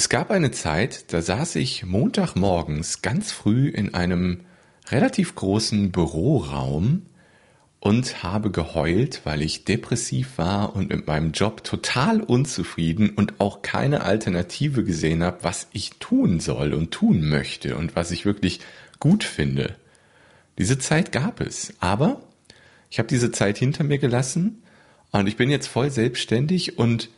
Es gab eine Zeit, da saß ich Montagmorgens ganz früh in einem relativ großen Büroraum und habe geheult, weil ich depressiv war und mit meinem Job total unzufrieden und auch keine Alternative gesehen habe, was ich tun soll und tun möchte und was ich wirklich gut finde. Diese Zeit gab es, aber ich habe diese Zeit hinter mir gelassen und ich bin jetzt voll selbstständig und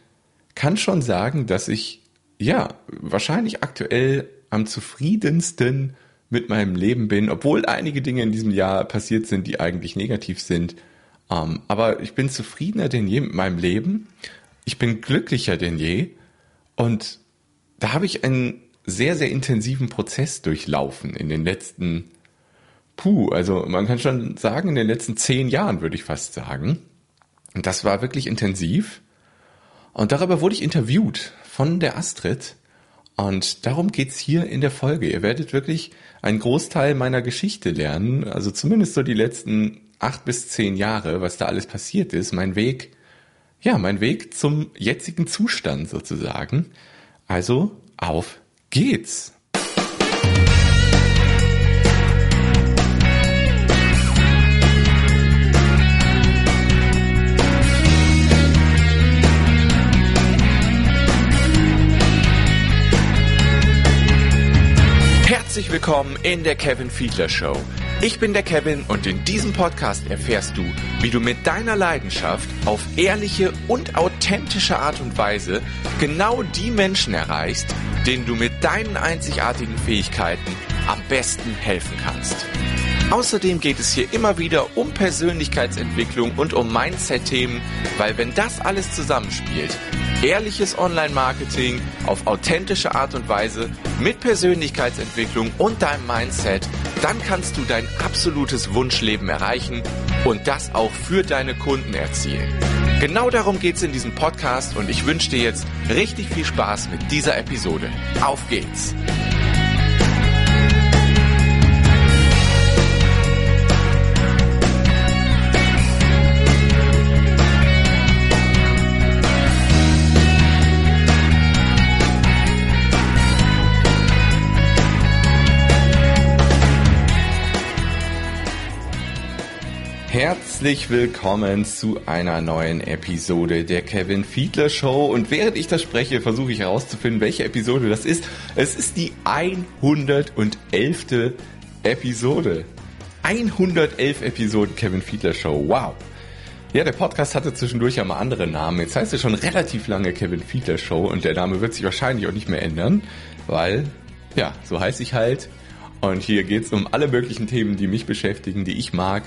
kann schon sagen, dass ich ja, wahrscheinlich aktuell am zufriedensten mit meinem Leben bin, obwohl einige Dinge in diesem Jahr passiert sind, die eigentlich negativ sind. Ähm, aber ich bin zufriedener denn je mit meinem Leben. Ich bin glücklicher denn je. Und da habe ich einen sehr, sehr intensiven Prozess durchlaufen in den letzten, puh, also man kann schon sagen, in den letzten zehn Jahren würde ich fast sagen. Und das war wirklich intensiv. Und darüber wurde ich interviewt von der Astrid. Und darum geht's hier in der Folge. Ihr werdet wirklich einen Großteil meiner Geschichte lernen, also zumindest so die letzten acht bis zehn Jahre, was da alles passiert ist, mein Weg, ja, mein Weg zum jetzigen Zustand sozusagen. Also auf geht's! Herzlich willkommen in der Kevin Fiedler Show. Ich bin der Kevin und in diesem Podcast erfährst du, wie du mit deiner Leidenschaft auf ehrliche und authentische Art und Weise genau die Menschen erreichst, denen du mit deinen einzigartigen Fähigkeiten am besten helfen kannst. Außerdem geht es hier immer wieder um Persönlichkeitsentwicklung und um Mindset-Themen, weil wenn das alles zusammenspielt, ehrliches Online-Marketing auf authentische Art und Weise mit Persönlichkeitsentwicklung und deinem Mindset, dann kannst du dein absolutes Wunschleben erreichen und das auch für deine Kunden erzielen. Genau darum geht es in diesem Podcast und ich wünsche dir jetzt richtig viel Spaß mit dieser Episode. Auf geht's! Herzlich willkommen zu einer neuen Episode der Kevin Fiedler Show. Und während ich das spreche, versuche ich herauszufinden, welche Episode das ist. Es ist die 111. Episode. 111 Episoden Kevin Fiedler Show. Wow. Ja, der Podcast hatte zwischendurch ja mal andere Namen. Jetzt heißt es schon relativ lange Kevin Fiedler Show und der Name wird sich wahrscheinlich auch nicht mehr ändern, weil, ja, so heiße ich halt. Und hier geht es um alle möglichen Themen, die mich beschäftigen, die ich mag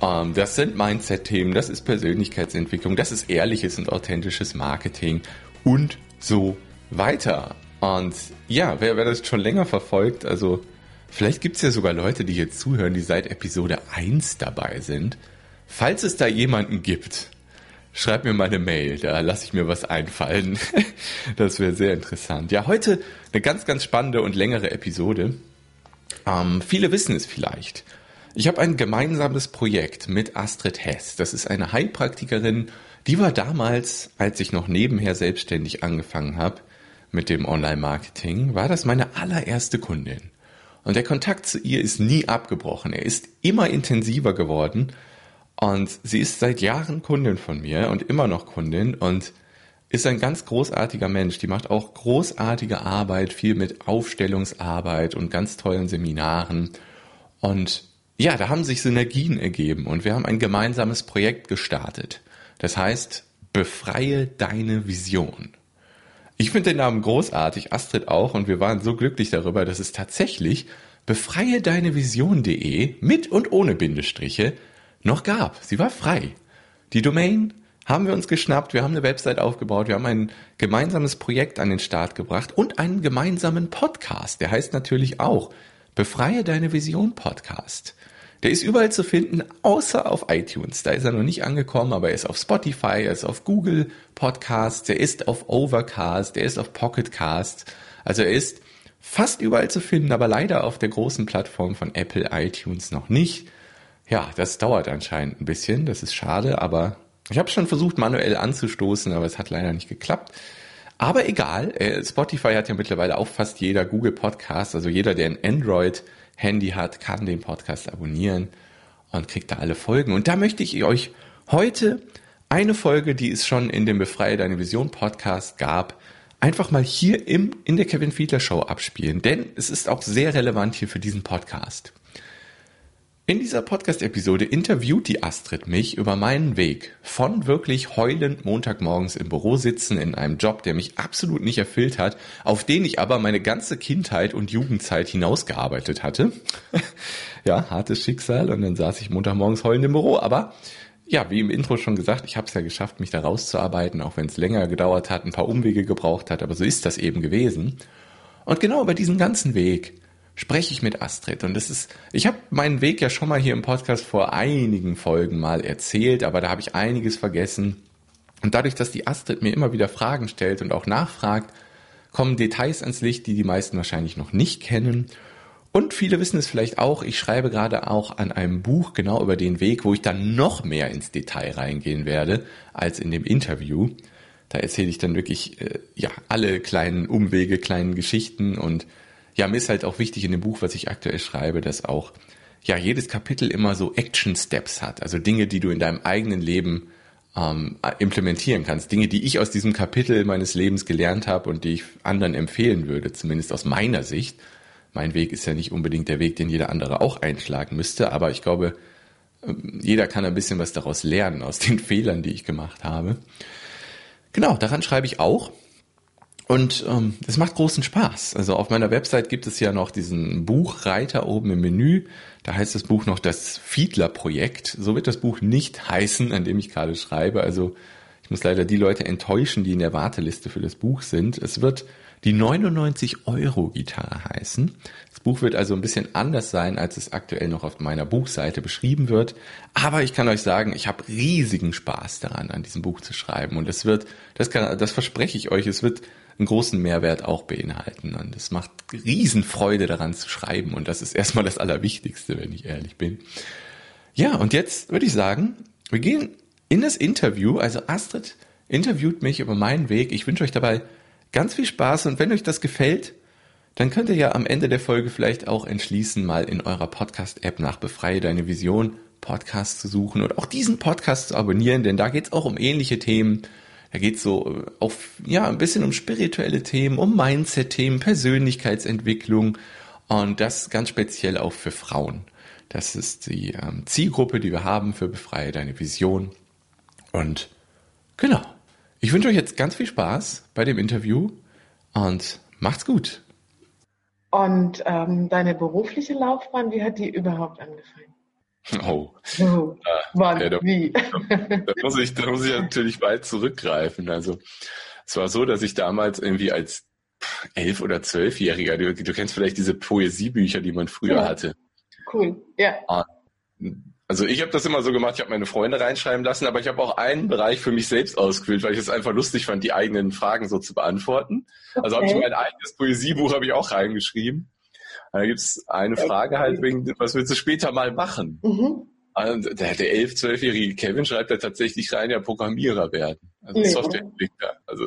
ähm, das sind Mindset-Themen, das ist Persönlichkeitsentwicklung, das ist ehrliches und authentisches Marketing und so weiter. Und ja, wer, wer das schon länger verfolgt, also vielleicht gibt es ja sogar Leute, die jetzt zuhören, die seit Episode 1 dabei sind. Falls es da jemanden gibt, schreib mir mal eine Mail, da lasse ich mir was einfallen. das wäre sehr interessant. Ja, heute eine ganz, ganz spannende und längere Episode. Ähm, viele wissen es vielleicht. Ich habe ein gemeinsames Projekt mit Astrid Hess. Das ist eine Heilpraktikerin, die war damals, als ich noch nebenher selbstständig angefangen habe mit dem Online-Marketing, war das meine allererste Kundin. Und der Kontakt zu ihr ist nie abgebrochen. Er ist immer intensiver geworden. Und sie ist seit Jahren Kundin von mir und immer noch Kundin und ist ein ganz großartiger Mensch. Die macht auch großartige Arbeit, viel mit Aufstellungsarbeit und ganz tollen Seminaren. Und ja, da haben sich Synergien ergeben und wir haben ein gemeinsames Projekt gestartet. Das heißt, befreie deine Vision. Ich finde den Namen großartig, Astrid auch, und wir waren so glücklich darüber, dass es tatsächlich befreie deine Vision.de mit und ohne Bindestriche noch gab. Sie war frei. Die Domain haben wir uns geschnappt, wir haben eine Website aufgebaut, wir haben ein gemeinsames Projekt an den Start gebracht und einen gemeinsamen Podcast. Der heißt natürlich auch Befreie deine Vision Podcast. Der ist überall zu finden, außer auf iTunes. Da ist er noch nicht angekommen, aber er ist auf Spotify, er ist auf Google Podcasts, er ist auf Overcast, er ist auf Pocketcast. Also er ist fast überall zu finden, aber leider auf der großen Plattform von Apple iTunes noch nicht. Ja, das dauert anscheinend ein bisschen, das ist schade, aber ich habe schon versucht manuell anzustoßen, aber es hat leider nicht geklappt. Aber egal, äh, Spotify hat ja mittlerweile auch fast jeder Google Podcast, also jeder, der ein Android-Handy hat, kann den Podcast abonnieren und kriegt da alle Folgen. Und da möchte ich euch heute eine Folge, die es schon in dem Befreie Deine Vision Podcast gab, einfach mal hier im, in der Kevin Fiedler Show abspielen. Denn es ist auch sehr relevant hier für diesen Podcast. In dieser Podcast-Episode interviewt die Astrid mich über meinen Weg von wirklich heulend Montagmorgens im Büro sitzen in einem Job, der mich absolut nicht erfüllt hat, auf den ich aber meine ganze Kindheit und Jugendzeit hinausgearbeitet hatte. ja, hartes Schicksal und dann saß ich Montagmorgens heulend im Büro, aber ja, wie im Intro schon gesagt, ich habe es ja geschafft, mich da rauszuarbeiten, auch wenn es länger gedauert hat, ein paar Umwege gebraucht hat, aber so ist das eben gewesen. Und genau über diesen ganzen Weg spreche ich mit Astrid. Und das ist, ich habe meinen Weg ja schon mal hier im Podcast vor einigen Folgen mal erzählt, aber da habe ich einiges vergessen. Und dadurch, dass die Astrid mir immer wieder Fragen stellt und auch nachfragt, kommen Details ans Licht, die die meisten wahrscheinlich noch nicht kennen. Und viele wissen es vielleicht auch, ich schreibe gerade auch an einem Buch genau über den Weg, wo ich dann noch mehr ins Detail reingehen werde als in dem Interview. Da erzähle ich dann wirklich äh, ja alle kleinen Umwege, kleinen Geschichten und ja, mir ist halt auch wichtig in dem Buch, was ich aktuell schreibe, dass auch ja jedes Kapitel immer so Action Steps hat, also Dinge, die du in deinem eigenen Leben ähm, implementieren kannst, Dinge, die ich aus diesem Kapitel meines Lebens gelernt habe und die ich anderen empfehlen würde, zumindest aus meiner Sicht. Mein Weg ist ja nicht unbedingt der Weg, den jeder andere auch einschlagen müsste, aber ich glaube, ähm, jeder kann ein bisschen was daraus lernen, aus den Fehlern, die ich gemacht habe. Genau, daran schreibe ich auch. Und ähm, es macht großen Spaß. Also auf meiner Website gibt es ja noch diesen Buchreiter oben im Menü. Da heißt das Buch noch das Fiedler-Projekt. So wird das Buch nicht heißen, an dem ich gerade schreibe. Also ich muss leider die Leute enttäuschen, die in der Warteliste für das Buch sind. Es wird die 99 Euro Gitarre heißen. Das Buch wird also ein bisschen anders sein, als es aktuell noch auf meiner Buchseite beschrieben wird. Aber ich kann euch sagen, ich habe riesigen Spaß daran, an diesem Buch zu schreiben. Und es wird, das, kann, das verspreche ich euch, es wird einen großen Mehrwert auch beinhalten. Und es macht Riesenfreude daran zu schreiben. Und das ist erstmal das Allerwichtigste, wenn ich ehrlich bin. Ja, und jetzt würde ich sagen, wir gehen in das Interview. Also Astrid interviewt mich über meinen Weg. Ich wünsche euch dabei ganz viel Spaß und wenn euch das gefällt, dann könnt ihr ja am Ende der Folge vielleicht auch entschließen, mal in eurer Podcast-App nach Befreie deine Vision Podcast zu suchen und auch diesen Podcast zu abonnieren, denn da geht es auch um ähnliche Themen. Da geht es so äh, auf, ja, ein bisschen um spirituelle Themen, um Mindset-Themen, Persönlichkeitsentwicklung und das ganz speziell auch für Frauen. Das ist die ähm, Zielgruppe, die wir haben für Befreie deine Vision. Und genau. Ich wünsche euch jetzt ganz viel Spaß bei dem Interview und macht's gut. Und ähm, deine berufliche Laufbahn, wie hat die überhaupt angefangen? Oh. oh. Wann, ja, da, wie? Da, muss ich, da muss ich natürlich weit zurückgreifen. Also es war so, dass ich damals irgendwie als elf oder zwölfjähriger, du, du kennst vielleicht diese Poesiebücher, die man früher ja. hatte. Cool, ja. Ah, also ich habe das immer so gemacht, ich habe meine Freunde reinschreiben lassen, aber ich habe auch einen Bereich für mich selbst ausgefüllt, weil ich es einfach lustig fand, die eigenen Fragen so zu beantworten. Okay. Also habe ich mein eigenes Poesiebuch habe ich auch reingeschrieben. Da gibt's eine Frage halt wegen, was willst du später mal machen? Mhm. Der, der 11-, 12-jährige Kevin schreibt da tatsächlich rein, ja Programmierer werden. Also nee. Softwareentwickler. Also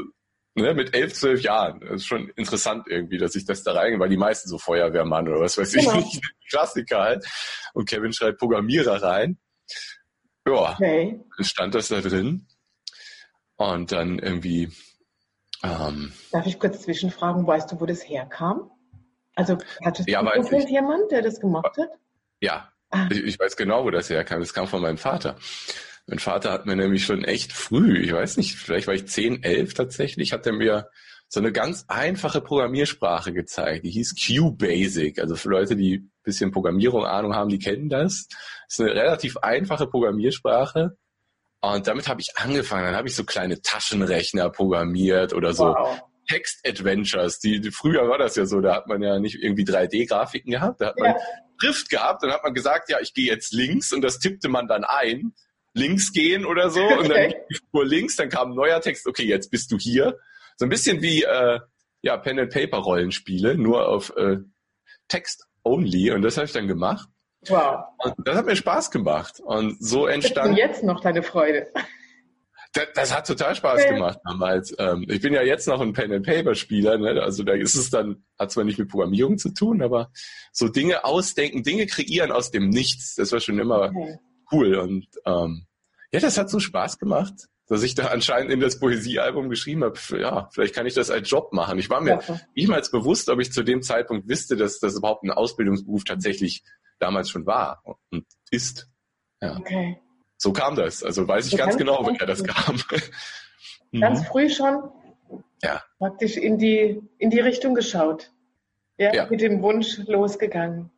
ne, mit 11, 12 Jahren. Das ist schon interessant irgendwie, dass ich das da reingehe, weil die meisten so Feuerwehrmann oder was weiß genau. ich nicht, Klassiker halt. Und Kevin schreibt Programmierer rein. Ja, okay. dann stand das da drin. Und dann irgendwie. Ähm, Darf ich kurz zwischenfragen, weißt du, wo das herkam? Also hattest ja, du jemand, der das gemacht hat? Ja, ah. ich, ich, weiß genau, wo das herkam. Das kam von meinem Vater. Mein Vater hat mir nämlich schon echt früh, ich weiß nicht, vielleicht war ich 10, 11 tatsächlich, hat er mir so eine ganz einfache Programmiersprache gezeigt. Die hieß QBasic. Also für Leute, die ein bisschen Programmierung Ahnung haben, die kennen das. Das ist eine relativ einfache Programmiersprache. Und damit habe ich angefangen. Dann habe ich so kleine Taschenrechner programmiert oder so wow. Text-Adventures. Die, die, früher war das ja so, da hat man ja nicht irgendwie 3D-Grafiken gehabt, da hat man ja. Schrift gehabt, dann hat man gesagt, ja, ich gehe jetzt links und das tippte man dann ein, links gehen oder so okay. und dann fuhr links, dann kam ein neuer Text, okay, jetzt bist du hier. So ein bisschen wie äh, ja, Pen and Paper Rollenspiele, nur auf äh, Text only und das habe ich dann gemacht. Wow. Und das hat mir Spaß gemacht und so entstand. Und jetzt noch deine Freude. Das, das, hat total Spaß gemacht damals. Ähm, ich bin ja jetzt noch ein Pen-and-Paper-Spieler, ne? also da ist es dann, hat zwar nicht mit Programmierung zu tun, aber so Dinge ausdenken, Dinge kreieren aus dem Nichts, das war schon immer okay. cool. Und ähm, ja, das hat so Spaß gemacht, dass ich da anscheinend in das Poesiealbum geschrieben habe, ja, vielleicht kann ich das als Job machen. Ich war mir ja. niemals bewusst, ob ich zu dem Zeitpunkt wüsste, dass das überhaupt ein Ausbildungsberuf tatsächlich damals schon war und ist. Ja. Okay. So kam das. Also weiß ich so ganz genau, woher das kam. Ganz mhm. früh schon ja. praktisch in die, in die Richtung geschaut. Ja, ja, mit dem Wunsch losgegangen.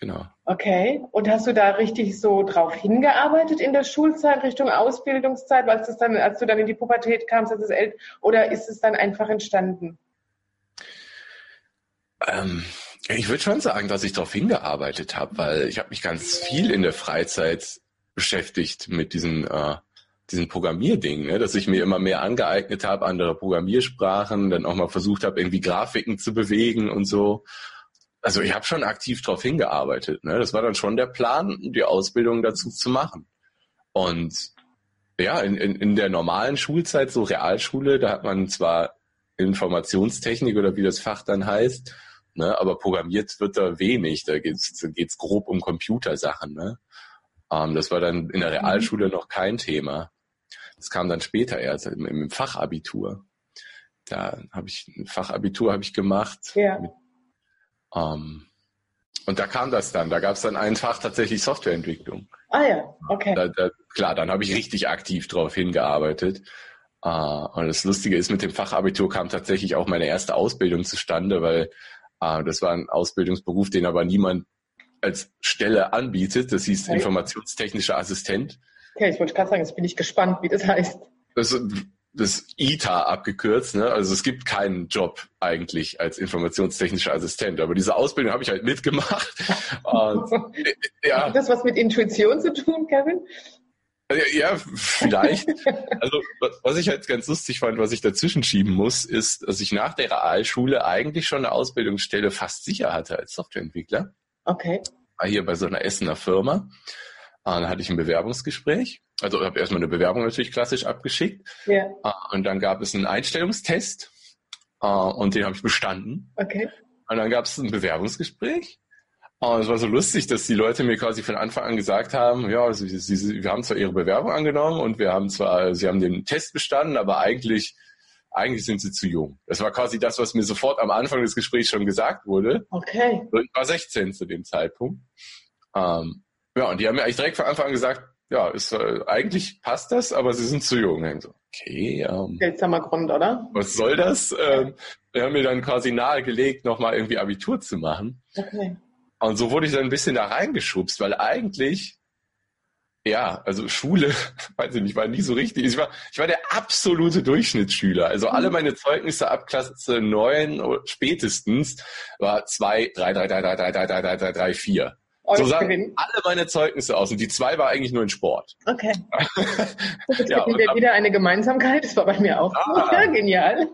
Genau. Okay. Und hast du da richtig so drauf hingearbeitet in der Schulzeit, Richtung Ausbildungszeit, als, das dann, als du dann in die Pubertät kamst, als es älter, oder ist es dann einfach entstanden? Ähm, ich würde schon sagen, dass ich darauf hingearbeitet habe, weil ich habe mich ganz viel in der Freizeit beschäftigt mit diesen, äh, diesen Programmierdingen, ne? dass ich mir immer mehr angeeignet habe, andere Programmiersprachen, dann auch mal versucht habe, irgendwie Grafiken zu bewegen und so. Also ich habe schon aktiv darauf hingearbeitet. Ne? Das war dann schon der Plan, die Ausbildung dazu zu machen. Und ja, in, in, in der normalen Schulzeit, so Realschule, da hat man zwar Informationstechnik oder wie das Fach dann heißt, ne, aber programmiert wird da wenig. Da geht's da geht's grob um Computersachen. Ne? Ähm, das war dann in der mhm. Realschule noch kein Thema. Das kam dann später erst im, im Fachabitur. Da habe ich ein Fachabitur habe ich gemacht. Ja. Mit, ähm, und da kam das dann. Da gab es dann ein Fach tatsächlich Softwareentwicklung. Ah ja, okay. Da, da, klar, dann habe ich richtig aktiv drauf hingearbeitet. Uh, und das Lustige ist, mit dem Fachabitur kam tatsächlich auch meine erste Ausbildung zustande, weil uh, das war ein Ausbildungsberuf, den aber niemand als Stelle anbietet. Das hieß okay. informationstechnischer Assistent. Okay, ich wollte gerade sagen, jetzt bin ich gespannt, wie das heißt. Das, das ITA abgekürzt, ne? Also es gibt keinen Job eigentlich als informationstechnischer Assistent, aber diese Ausbildung habe ich halt mitgemacht. Und, ja. Hat das was mit Intuition zu tun, Kevin? Ja, vielleicht. Also was ich halt ganz lustig fand, was ich dazwischen schieben muss, ist, dass ich nach der Realschule eigentlich schon eine Ausbildungsstelle fast sicher hatte als Softwareentwickler. Okay. War hier bei so einer Essener Firma. dann hatte ich ein Bewerbungsgespräch. Also ich habe erstmal eine Bewerbung natürlich klassisch abgeschickt. Ja. Und dann gab es einen Einstellungstest. Und den habe ich bestanden. Okay. Und dann gab es ein Bewerbungsgespräch. Und es war so lustig, dass die Leute mir quasi von Anfang an gesagt haben, ja, sie, sie, wir haben zwar ihre Bewerbung angenommen und wir haben zwar, sie haben den Test bestanden, aber eigentlich eigentlich sind sie zu jung. Das war quasi das, was mir sofort am Anfang des Gesprächs schon gesagt wurde. Okay. Ich war 16 zu dem Zeitpunkt. Ähm, ja, und die haben mir eigentlich direkt von Anfang an gesagt, ja, ist, äh, eigentlich passt das, aber sie sind zu jung. Und so, okay. Ähm, Seltsamer Grund, oder? Was soll das? Ähm, wir haben mir dann quasi nahegelegt, nochmal irgendwie Abitur zu machen. Okay. Und so wurde ich dann ein bisschen da reingeschubst, weil eigentlich ja, also Schule, weiß ich nicht, war nie so richtig. Ich war, ich war der absolute Durchschnittsschüler. Also alle mhm. meine Zeugnisse ab Klasse 9 spätestens war 2, 3, 3, 3, 3, 3, 3, 3, 3, 3, 3, 4. So sahen alle meine Zeugnisse aus und die zwei war eigentlich nur in Sport. Okay. Jetzt ja, wieder, wieder eine Gemeinsamkeit, das war bei mir auch ah, genial.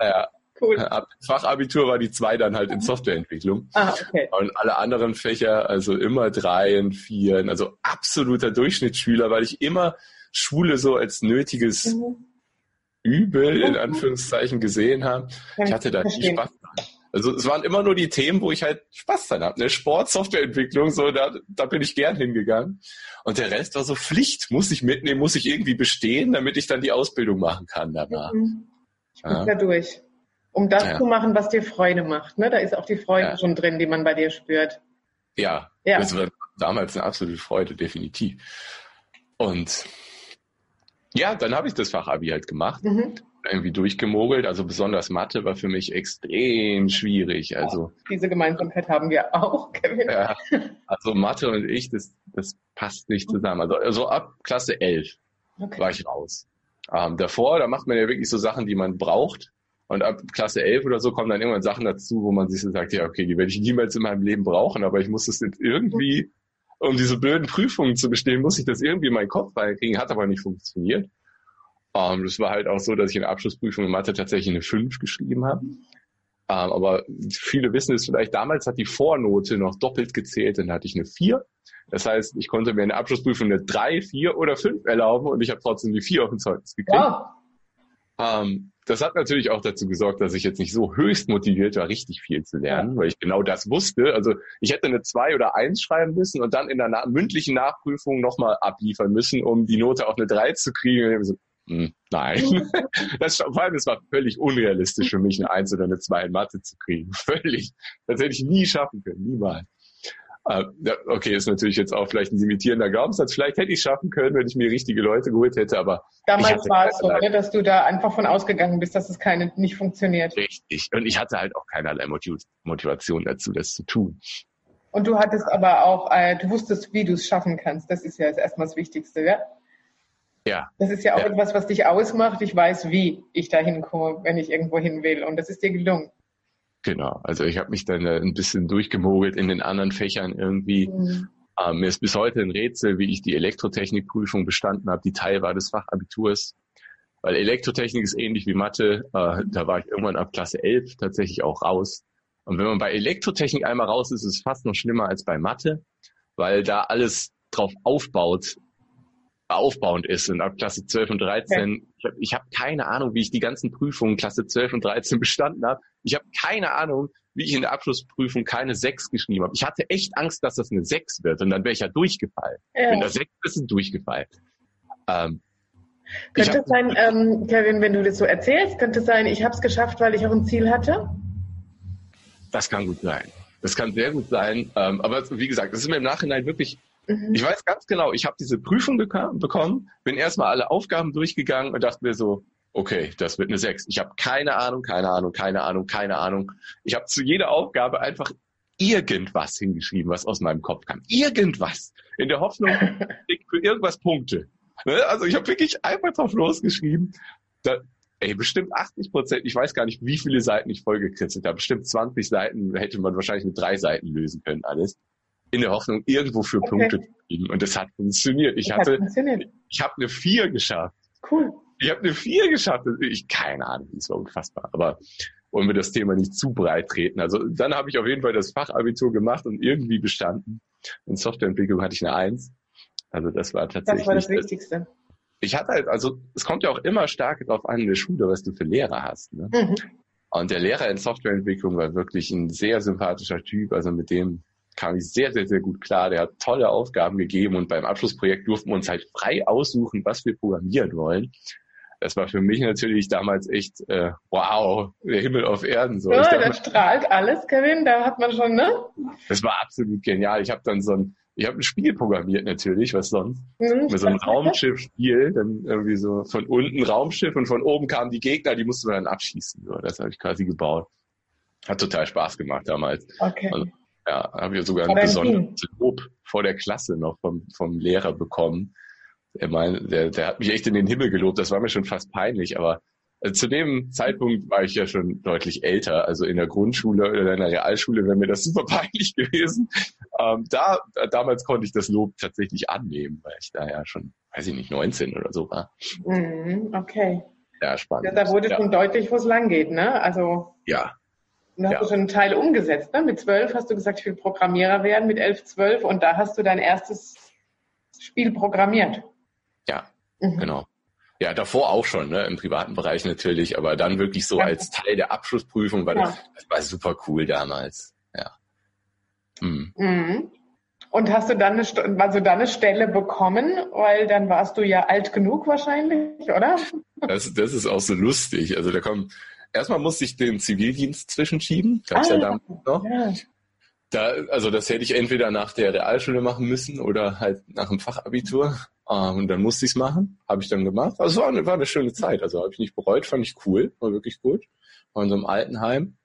Ja, Cool. Ab Fachabitur war die zwei dann halt in Softwareentwicklung. Ah, okay. Und alle anderen Fächer, also immer Dreien, Vieren, also absoluter Durchschnittsschüler, weil ich immer Schule so als nötiges mhm. Übel in Anführungszeichen gesehen habe. ich hatte da nie Spaß dran. Also es waren immer nur die Themen, wo ich halt Spaß dran habe. Ne? Sport, Softwareentwicklung, so da, da bin ich gern hingegangen. Und der Rest war so Pflicht, muss ich mitnehmen, muss ich irgendwie bestehen, damit ich dann die Ausbildung machen kann danach. Mhm. Ich bin ja. da durch um das ja. zu machen, was dir Freude macht. Ne? Da ist auch die Freude ja. schon drin, die man bei dir spürt. Ja, ja. das war damals eine absolute Freude, definitiv. Und ja, dann habe ich das Fachabi halt gemacht. Mhm. Irgendwie durchgemogelt. Also besonders Mathe war für mich extrem schwierig. Also diese Gemeinsamkeit haben wir auch, Kevin. Ja, also Mathe und ich, das, das passt nicht zusammen. Also, also ab Klasse 11 okay. war ich raus. Ähm, davor, da macht man ja wirklich so Sachen, die man braucht. Und ab Klasse 11 oder so kommen dann irgendwann Sachen dazu, wo man sich so sagt, ja, okay, die werde ich niemals in meinem Leben brauchen, aber ich muss das jetzt irgendwie, um diese blöden Prüfungen zu bestehen, muss ich das irgendwie in meinen Kopf reinkriegen, hat aber nicht funktioniert. Um, ähm, das war halt auch so, dass ich in der Abschlussprüfung in Mathe tatsächlich eine 5 geschrieben habe. Um, Ähm, aber viele wissen es vielleicht, damals hat die Vornote noch doppelt gezählt, dann hatte ich eine 4. Das heißt, ich konnte mir eine Abschlussprüfung eine 3, 4 oder 5 erlauben und ich habe trotzdem die 4 auf dem Zeugnis gekriegt. Wow. Ähm, das hat natürlich auch dazu gesorgt, dass ich jetzt nicht so höchst motiviert war, richtig viel zu lernen, weil ich genau das wusste. Also ich hätte eine 2 oder 1 schreiben müssen und dann in der na mündlichen Nachprüfung nochmal abliefern müssen, um die Note auf eine 3 zu kriegen. Und so, hm, nein. Das, vor allem, es war völlig unrealistisch für mich, eine Eins oder eine Zwei in Mathe zu kriegen. Völlig. Das hätte ich nie schaffen können. Niemals. Äh, okay, ist natürlich jetzt auch vielleicht ein limitierender Glaubenssatz. Vielleicht hätte ich es schaffen können, wenn ich mir richtige Leute geholt hätte, aber. Damals war es so, oder, dass du da einfach von ausgegangen bist, dass es keine, nicht funktioniert. Richtig. Und ich hatte halt auch keinerlei Motivation dazu, das zu tun. Und du hattest aber auch, äh, du wusstest, wie du es schaffen kannst. Das ist ja jetzt erstmal das Wichtigste, ja? Ja. Das ist ja auch ja. etwas, was dich ausmacht. Ich weiß, wie ich da hinkomme, wenn ich irgendwo hin will. Und das ist dir gelungen. Genau. Also ich habe mich dann äh, ein bisschen durchgemogelt in den anderen Fächern irgendwie. Mhm. Ähm, mir ist bis heute ein Rätsel, wie ich die Elektrotechnikprüfung bestanden habe, die Teil war des Fachabiturs. Weil Elektrotechnik ist ähnlich wie Mathe. Äh, da war ich irgendwann ab Klasse 11 tatsächlich auch raus. Und wenn man bei Elektrotechnik einmal raus ist, ist es fast noch schlimmer als bei Mathe, weil da alles drauf aufbaut, aufbauend ist. Und ab Klasse 12 und 13, okay. ich habe hab keine Ahnung, wie ich die ganzen Prüfungen Klasse 12 und 13 bestanden habe. Ich habe keine Ahnung, wie ich in der Abschlussprüfung keine 6 geschrieben habe. Ich hatte echt Angst, dass das eine 6 wird und dann wäre ich ja durchgefallen. Ja. Wenn das 6 ist, ist durchgefallen. Ähm, könnte es sein, ähm, Kevin, wenn du das so erzählst, könnte es sein, ich habe es geschafft, weil ich auch ein Ziel hatte? Das kann gut sein. Das kann sehr gut sein. Ähm, aber wie gesagt, das ist mir im Nachhinein wirklich Mhm. Ich weiß ganz genau, ich habe diese Prüfung bekommen, bin erstmal alle Aufgaben durchgegangen und dachte mir so, okay, das wird eine 6. Ich habe keine Ahnung, keine Ahnung, keine Ahnung, keine Ahnung. Ich habe zu jeder Aufgabe einfach irgendwas hingeschrieben, was aus meinem Kopf kam. Irgendwas. In der Hoffnung, für irgendwas Punkte. Ne? Also ich habe wirklich einfach drauf losgeschrieben. Da, ey, bestimmt 80 Prozent, ich weiß gar nicht, wie viele Seiten ich vollgekritzelt habe. Bestimmt 20 Seiten hätte man wahrscheinlich mit drei Seiten lösen können, alles in der Hoffnung, irgendwo für okay. Punkte zu kriegen. Und das hat funktioniert. Ich das hatte, ich habe eine vier geschafft. Cool. Ich habe eine vier geschafft. Ich keine Ahnung, das war unfassbar. Aber wollen wir das Thema nicht zu breit treten. Also dann habe ich auf jeden Fall das Fachabitur gemacht und irgendwie bestanden. In Softwareentwicklung hatte ich eine Eins. Also das war tatsächlich. Das war das Wichtigste. Ich hatte halt, also es kommt ja auch immer stark darauf an in der Schule, was du für Lehrer hast. Ne? Mhm. Und der Lehrer in Softwareentwicklung war wirklich ein sehr sympathischer Typ. Also mit dem kam ich sehr, sehr, sehr gut klar. Der hat tolle Aufgaben gegeben und beim Abschlussprojekt durften wir uns halt frei aussuchen, was wir programmieren wollen. Das war für mich natürlich damals echt, äh, wow, der Himmel auf Erden. So. Ja, da strahlt alles, Kevin, da hat man schon, ne? Das war absolut genial. Ich habe dann so ein, ich habe ein Spiel programmiert natürlich, was sonst. Mhm, Mit so einem Raumschiff-Spiel, dann irgendwie so von unten Raumschiff und von oben kamen die Gegner, die mussten wir dann abschießen. So, das habe ich quasi gebaut. Hat total Spaß gemacht damals. Okay. Also, ja, habe ich sogar ein besonderes Lob vor der Klasse noch vom, vom Lehrer bekommen. Er mein, der, der hat mich echt in den Himmel gelobt. Das war mir schon fast peinlich, aber äh, zu dem Zeitpunkt war ich ja schon deutlich älter. Also in der Grundschule oder in der Realschule wäre mir das super peinlich gewesen. Ähm, da, damals konnte ich das Lob tatsächlich annehmen, weil ich da ja schon, weiß ich nicht, 19 oder so war. Mhm, okay. Ja, spannend. Ja, da wurde ja. schon deutlich, wo es lang geht, ne? Also. Ja, dann hast ja. du schon einen Teil umgesetzt. Ne? Mit zwölf hast du gesagt, ich will Programmierer werden, mit elf, zwölf und da hast du dein erstes Spiel programmiert. Ja, mhm. genau. Ja, davor auch schon, ne? im privaten Bereich natürlich, aber dann wirklich so als Teil der Abschlussprüfung, weil ja. das, das, war super cool damals. Ja. Mhm. Mhm. Und hast du dann eine, also dann eine Stelle bekommen, weil dann warst du ja alt genug wahrscheinlich, oder? Das, das ist auch so lustig. Also da kommen erstmal musste ich den Zivildienst zwischenschieben. Gab's ah, ja damals noch. Ja. Da, also das hätte ich entweder nach der Realschule machen müssen oder halt nach dem Fachabitur. Uh, und dann musste ich es machen. Habe ich dann gemacht. Also war eine, war eine schöne Zeit. Also habe ich nicht bereut, fand ich cool, war wirklich gut. War in so einem Altenheim.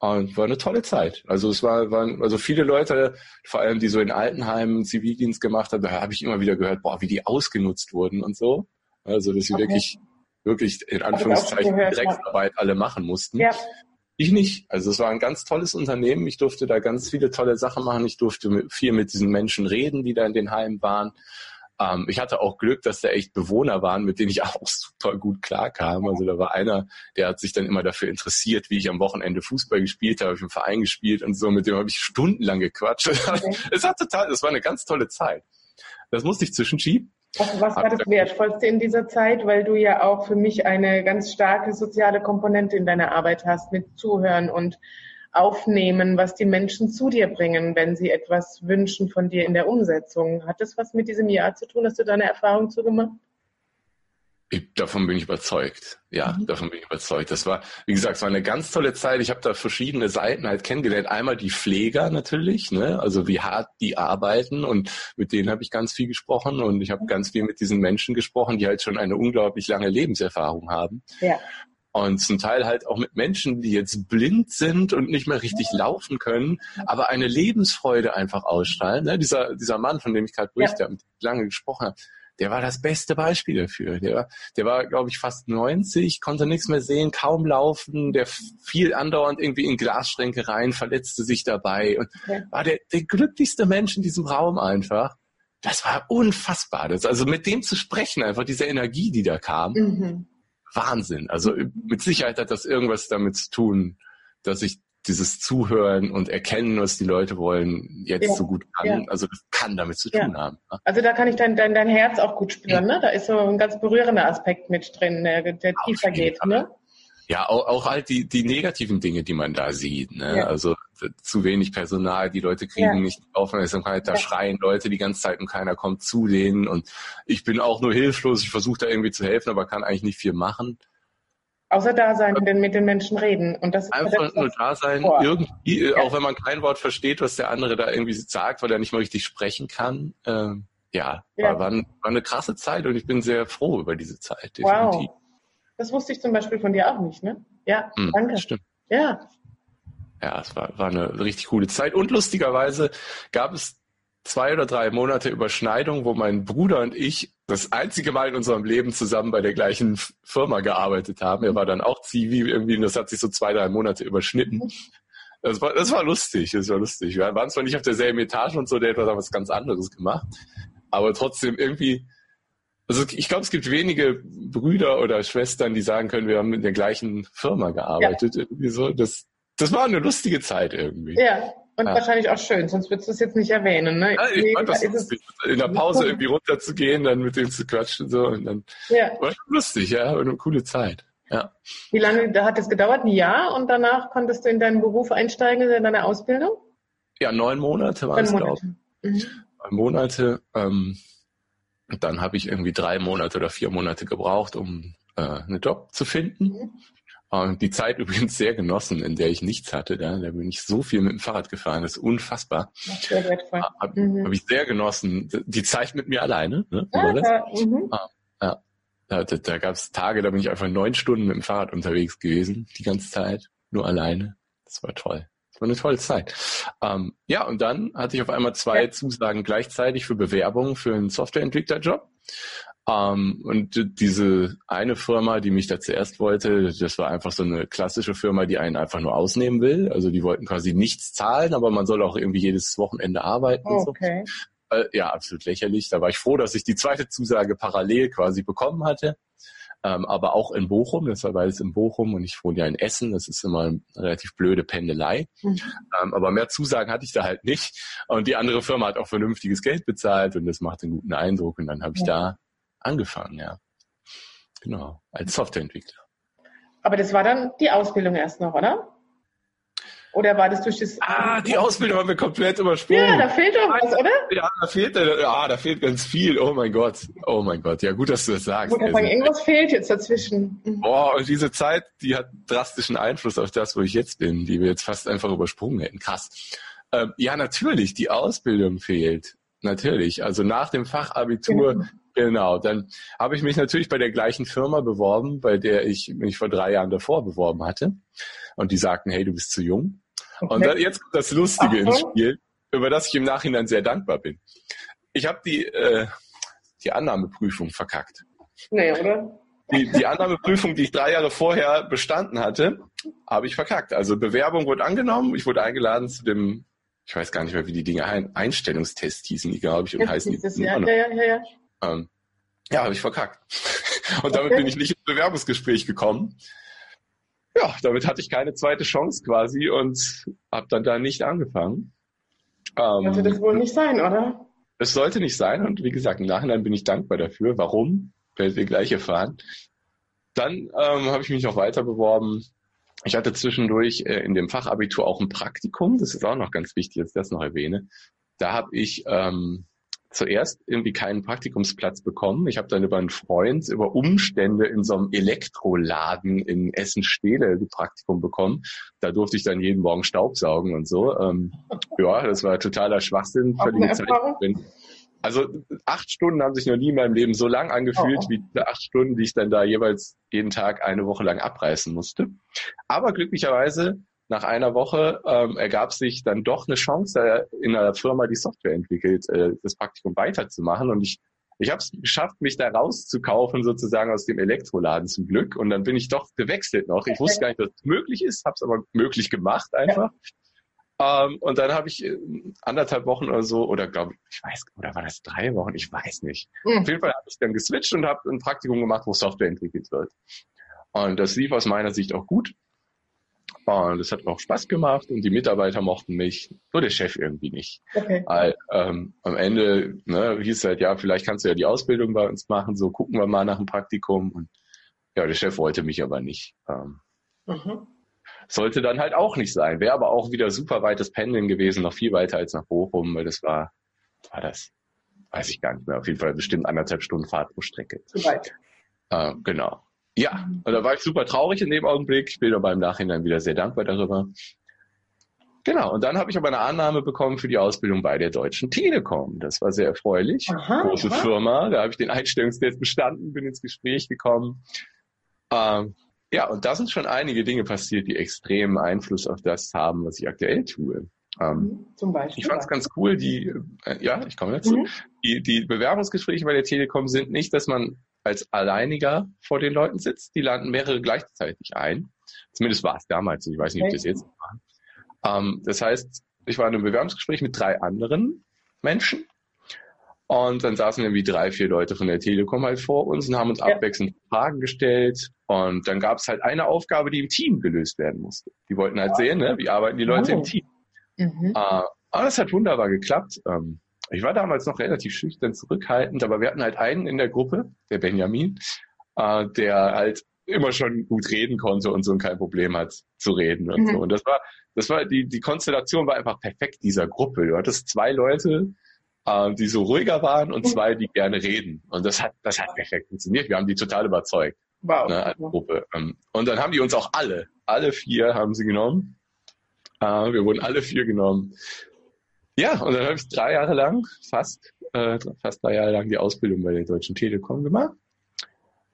Und war eine tolle Zeit. Also es war, waren, also viele Leute, vor allem die so in Altenheimen Zivildienst gemacht haben, da habe ich immer wieder gehört, boah, wie die ausgenutzt wurden und so. Also dass sie okay. wirklich wirklich in Anführungszeichen Drecksarbeit alle machen mussten. Ja. Ich nicht. Also es war ein ganz tolles Unternehmen. Ich durfte da ganz viele tolle Sachen machen. Ich durfte viel mit diesen Menschen reden, die da in den Heimen waren. Ähm, ich hatte auch Glück, dass da echt Bewohner waren, mit denen ich auch super gut klarkam. Also da war einer, der hat sich dann immer dafür interessiert, wie ich am Wochenende Fußball gespielt habe, ich im Verein gespielt und so. Mit dem habe ich stundenlang gequatscht. Okay. Es hat total, es war eine ganz tolle Zeit. Das musste ich zwischenschieben. Was, was war das Wertvollste in dieser Zeit, weil du ja auch für mich eine ganz starke soziale Komponente in deiner Arbeit hast, mit Zuhören und Aufnehmen, was die Menschen zu dir bringen, wenn sie etwas wünschen von dir in der Umsetzung. Hat das was mit diesem Jahr zu tun? Hast du da eine Erfahrung zugemacht? Ich, davon bin ich überzeugt. Ja, mhm. davon bin ich überzeugt. Das war, wie gesagt, es war eine ganz tolle Zeit. Ich habe da verschiedene Seiten halt kennengelernt. Einmal die Pfleger natürlich, ne? also wie hart die arbeiten und mit denen habe ich ganz viel gesprochen und ich habe mhm. ganz viel mit diesen Menschen gesprochen, die halt schon eine unglaublich lange Lebenserfahrung haben. Ja. Und zum Teil halt auch mit Menschen, die jetzt blind sind und nicht mehr richtig laufen können, aber eine Lebensfreude einfach ausstrahlen. Ne? Dieser, dieser Mann, von dem ich gerade berichte, ja. mit lange gesprochen habe, der war das beste Beispiel dafür. Der, war, der war, glaube ich, fast 90, konnte nichts mehr sehen, kaum laufen, der fiel andauernd irgendwie in Glasschränke rein, verletzte sich dabei und ja. war der, der glücklichste Mensch in diesem Raum einfach. Das war unfassbar. Das, also mit dem zu sprechen, einfach diese Energie, die da kam, mhm. Wahnsinn. Also mit Sicherheit hat das irgendwas damit zu tun, dass ich dieses Zuhören und Erkennen, was die Leute wollen, jetzt ja, so gut kann. Ja. Also das kann damit zu tun ja. haben. Ne? Also da kann ich dein, dein, dein Herz auch gut spüren. Ne? Da ist so ein ganz berührender Aspekt mit drin, der, der tiefer geht. Ne? Ja, auch, auch halt die, die negativen Dinge, die man da sieht. Ne? Also zu wenig Personal, die Leute kriegen nicht Aufmerksamkeit, da schreien Leute die ganze Zeit und keiner kommt zu denen. Und ich bin auch nur hilflos, ich versuche da irgendwie zu helfen, aber kann eigentlich nicht viel machen. Außer da sein und mit den Menschen reden. Und das Einfach nur da sein, irgendwie, äh, ja. auch wenn man kein Wort versteht, was der andere da irgendwie sagt, weil er nicht mal richtig sprechen kann. Ähm, ja, ja. War, war, eine krasse Zeit und ich bin sehr froh über diese Zeit, definitiv. Wow. Das wusste ich zum Beispiel von dir auch nicht, ne? Ja, hm, danke. Stimmt. Ja. Ja, es war, war eine richtig coole Zeit. Und lustigerweise gab es zwei oder drei Monate Überschneidung, wo mein Bruder und ich das einzige Mal in unserem Leben zusammen bei der gleichen Firma gearbeitet haben. Er war dann auch Zivi irgendwie und das hat sich so zwei, drei Monate überschnitten. Das war, das war lustig, das war lustig. Wir waren zwar nicht auf derselben Etage und so, der hat was ganz anderes gemacht, aber trotzdem irgendwie, also ich glaube, es gibt wenige Brüder oder Schwestern, die sagen können, wir haben in der gleichen Firma gearbeitet. Ja. Irgendwie so. Das, das war eine lustige Zeit irgendwie. Ja, und ja. wahrscheinlich auch schön, sonst würdest du es jetzt nicht erwähnen. Ne? Ja, ich fand das lustig, in der Pause irgendwie runterzugehen, dann mit denen zu quatschen so und dann ja. war schon lustig, ja, war eine coole Zeit. Ja. Wie lange da hat es gedauert? Ein Jahr und danach konntest du in deinen Beruf einsteigen, in deine Ausbildung? Ja, neun Monate waren es, glaube ich. Mhm. Neun Monate. Ähm, dann habe ich irgendwie drei Monate oder vier Monate gebraucht, um äh, einen Job zu finden. Mhm. Und die Zeit übrigens sehr genossen, in der ich nichts hatte. Da, da bin ich so viel mit dem Fahrrad gefahren, das ist unfassbar. Sehr wertvoll. Habe mhm. hab ich sehr genossen. Die Zeit mit mir alleine. Ne? Ja, ja, mhm. ah, ja. Da, da, da gab es Tage, da bin ich einfach neun Stunden mit dem Fahrrad unterwegs gewesen, die ganze Zeit, nur alleine. Das war toll. Das war eine tolle Zeit. Ähm, ja, und dann hatte ich auf einmal zwei ja. Zusagen gleichzeitig für Bewerbungen für einen Softwareentwicklerjob. Um, ähm, und diese eine Firma, die mich da zuerst wollte, das war einfach so eine klassische Firma, die einen einfach nur ausnehmen will. Also die wollten quasi nichts zahlen, aber man soll auch irgendwie jedes Wochenende arbeiten oh, und so. Äh, ja, absolut lächerlich. Da war ich froh, dass ich die zweite Zusage parallel quasi bekommen hatte. Ähm, aber auch in Bochum, das war beides in Bochum und ich wohne ja in Essen, das ist immer eine relativ blöde Pendelei. Mhm. Ähm, aber mehr Zusagen hatte ich da halt nicht. Und die andere Firma hat auch vernünftiges Geld bezahlt und das macht einen guten Eindruck. Und dann habe ich ja. da angefangen, ja. Genau, als Softwareentwickler. Aber das war dann die Ausbildung erst noch, oder? Oder war das durch das... Ah, die Ausbildung haben wir komplett übersprungen. Ja, da fehlt doch was, oder? Ja, da fehlt, ja, da fehlt ganz viel. Oh mein Gott. Oh mein Gott. Ja, gut, dass du das sagst. Gut, also, irgendwas fehlt jetzt dazwischen. Mhm. Boah, und diese Zeit, die hat drastischen Einfluss auf das, wo ich jetzt bin, die wir jetzt fast einfach übersprungen hätten. Krass. Ähm, ja, natürlich, die Ausbildung fehlt. Natürlich. Also nach dem Fachabitur genau. Genau, dann habe ich mich natürlich bei der gleichen Firma beworben, bei der ich mich vor drei Jahren davor beworben hatte. Und die sagten, hey, du bist zu jung. Okay. Und dann, jetzt kommt das Lustige ins Spiel, über das ich im Nachhinein sehr dankbar bin. Ich habe die, äh, die Annahmeprüfung verkackt. Nee, oder? Die, die Annahmeprüfung, die ich drei Jahre vorher bestanden hatte, habe ich verkackt. Also Bewerbung wurde angenommen, ich wurde eingeladen zu dem, ich weiß gar nicht mehr, wie die Dinge heißen, Einstellungstest hießen die, glaube ich, und heißen die. Ja, ja, ja, ja. Ähm, ja, habe ich verkackt. Und damit okay. bin ich nicht ins Bewerbungsgespräch gekommen. Ja, damit hatte ich keine zweite Chance quasi und habe dann da nicht angefangen. Ähm, sollte das wohl nicht sein, oder? Es sollte nicht sein und wie gesagt, im Nachhinein bin ich dankbar dafür. Warum? Werdet ihr gleich erfahren. Dann ähm, habe ich mich noch weiter beworben. Ich hatte zwischendurch äh, in dem Fachabitur auch ein Praktikum. Das ist auch noch ganz wichtig, dass ich das noch erwähne. Da habe ich ähm, zuerst irgendwie keinen Praktikumsplatz bekommen. Ich habe dann über einen Freund, über Umstände in so einem Elektroladen in Essen-Stehle ein Praktikum bekommen. Da durfte ich dann jeden Morgen Staubsaugen und so. Ähm, ja, das war totaler Schwachsinn, völlige Zeit. Also acht Stunden haben sich noch nie in meinem Leben so lang angefühlt, oh. wie die acht Stunden, die ich dann da jeweils jeden Tag eine Woche lang abreißen musste. Aber glücklicherweise nach einer Woche ähm, ergab sich dann doch eine Chance, in einer Firma, die Software entwickelt, äh, das Praktikum weiterzumachen. Und ich, ich habe es geschafft, mich da rauszukaufen, sozusagen aus dem Elektroladen zum Glück. Und dann bin ich doch gewechselt noch. Ich wusste gar nicht, dass es möglich ist, habe es aber möglich gemacht einfach. Ja. Ähm, und dann habe ich äh, anderthalb Wochen oder so, oder glaube ich, ich weiß, oder war das drei Wochen? Ich weiß nicht. Mhm. Auf jeden Fall habe ich dann geswitcht und habe ein Praktikum gemacht, wo Software entwickelt wird. Und das lief aus meiner Sicht auch gut. Und es hat auch Spaß gemacht und die Mitarbeiter mochten mich, nur der Chef irgendwie nicht. Okay. Weil, ähm, am Ende ne, hieß es halt, ja, vielleicht kannst du ja die Ausbildung bei uns machen, so gucken wir mal nach dem Praktikum. Und ja, der Chef wollte mich aber nicht. Ähm, mhm. Sollte dann halt auch nicht sein. Wäre aber auch wieder super weites Pendeln gewesen, noch viel weiter als nach Bochum, weil das war, war das, weiß ich gar nicht mehr, auf jeden Fall bestimmt anderthalb Stunden Fahrt pro Strecke. Zu weit. Äh, genau. Ja, und da war ich super traurig in dem Augenblick. Ich bin aber im Nachhinein wieder sehr dankbar darüber. Genau, und dann habe ich aber eine Annahme bekommen für die Ausbildung bei der Deutschen Telekom. Das war sehr erfreulich. Aha, Große aha. Firma, da habe ich den Einstellungstest bestanden, bin ins Gespräch gekommen. Ähm, ja, und da sind schon einige Dinge passiert, die extremen Einfluss auf das haben, was ich aktuell tue. Ähm, mhm, Zum Beispiel. Ich fand es ganz cool, die, äh, ja, ich komme dazu. Mhm. Die, die Bewerbungsgespräche bei der Telekom sind nicht, dass man als Alleiniger vor den Leuten sitzt. Die landen mehrere gleichzeitig ein. Zumindest war es damals. Ich weiß nicht, ob das jetzt war. Ähm, das heißt, ich war in einem Bewerbungsgespräch mit drei anderen Menschen. Und dann saßen irgendwie drei, vier Leute von der Telekom halt vor uns und haben uns ja. abwechselnd Fragen gestellt. Und dann gab es halt eine Aufgabe, die im Team gelöst werden musste. Die wollten halt sehen, ne, wie arbeiten die Leute oh. im Team. Mhm. Äh, aber das hat wunderbar geklappt. Ähm, ich war damals noch relativ schüchtern zurückhaltend, aber wir hatten halt einen in der Gruppe, der Benjamin, äh, der halt immer schon gut reden konnte und so und kein Problem hat zu reden und mhm. so. Und das war, das war, die, die Konstellation war einfach perfekt dieser Gruppe. Du hattest zwei Leute, äh, die so ruhiger waren und mhm. zwei, die gerne reden. Und das hat, das hat perfekt funktioniert. Wir haben die total überzeugt. Wow. Ne, als Gruppe. Ähm, und dann haben die uns auch alle, alle vier haben sie genommen. Äh, wir wurden alle vier genommen. Ja, und dann habe ich drei Jahre lang, fast, äh, fast drei Jahre lang die Ausbildung bei der Deutschen Telekom gemacht.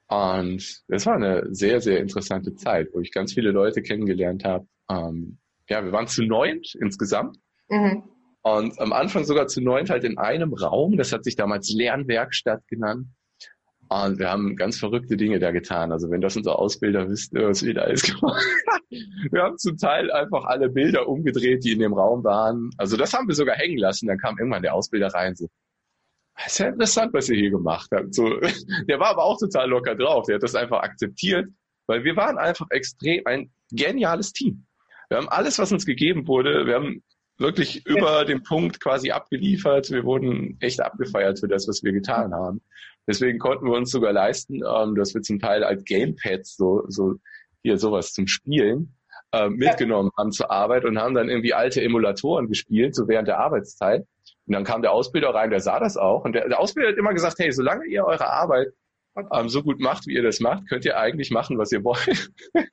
Und das war eine sehr, sehr interessante Zeit, wo ich ganz viele Leute kennengelernt habe. Ähm, ja, wir waren zu neunt insgesamt. Mhm. Und am Anfang sogar zu neunt halt in einem Raum. Das hat sich damals Lernwerkstatt genannt. Und wir haben ganz verrückte Dinge da getan. Also wenn das unser Ausbilder wüsste, was wir da alles gemacht Wir haben zum Teil einfach alle Bilder umgedreht, die in dem Raum waren. Also das haben wir sogar hängen lassen. Dann kam irgendwann der Ausbilder rein so, das ist ja interessant, was ihr hier gemacht habt. So, der war aber auch total locker drauf. Der hat das einfach akzeptiert, weil wir waren einfach extrem ein geniales Team. Wir haben alles, was uns gegeben wurde, wir haben wirklich über den Punkt quasi abgeliefert. Wir wurden echt abgefeiert für das, was wir getan haben. Deswegen konnten wir uns sogar leisten, ähm, dass wir zum Teil als Gamepads so, so hier sowas zum Spielen äh, mitgenommen haben zur Arbeit und haben dann irgendwie alte Emulatoren gespielt, so während der Arbeitszeit. Und dann kam der Ausbilder rein, der sah das auch. Und der, der Ausbilder hat immer gesagt, hey, solange ihr eure Arbeit ähm, so gut macht, wie ihr das macht, könnt ihr eigentlich machen, was ihr wollt.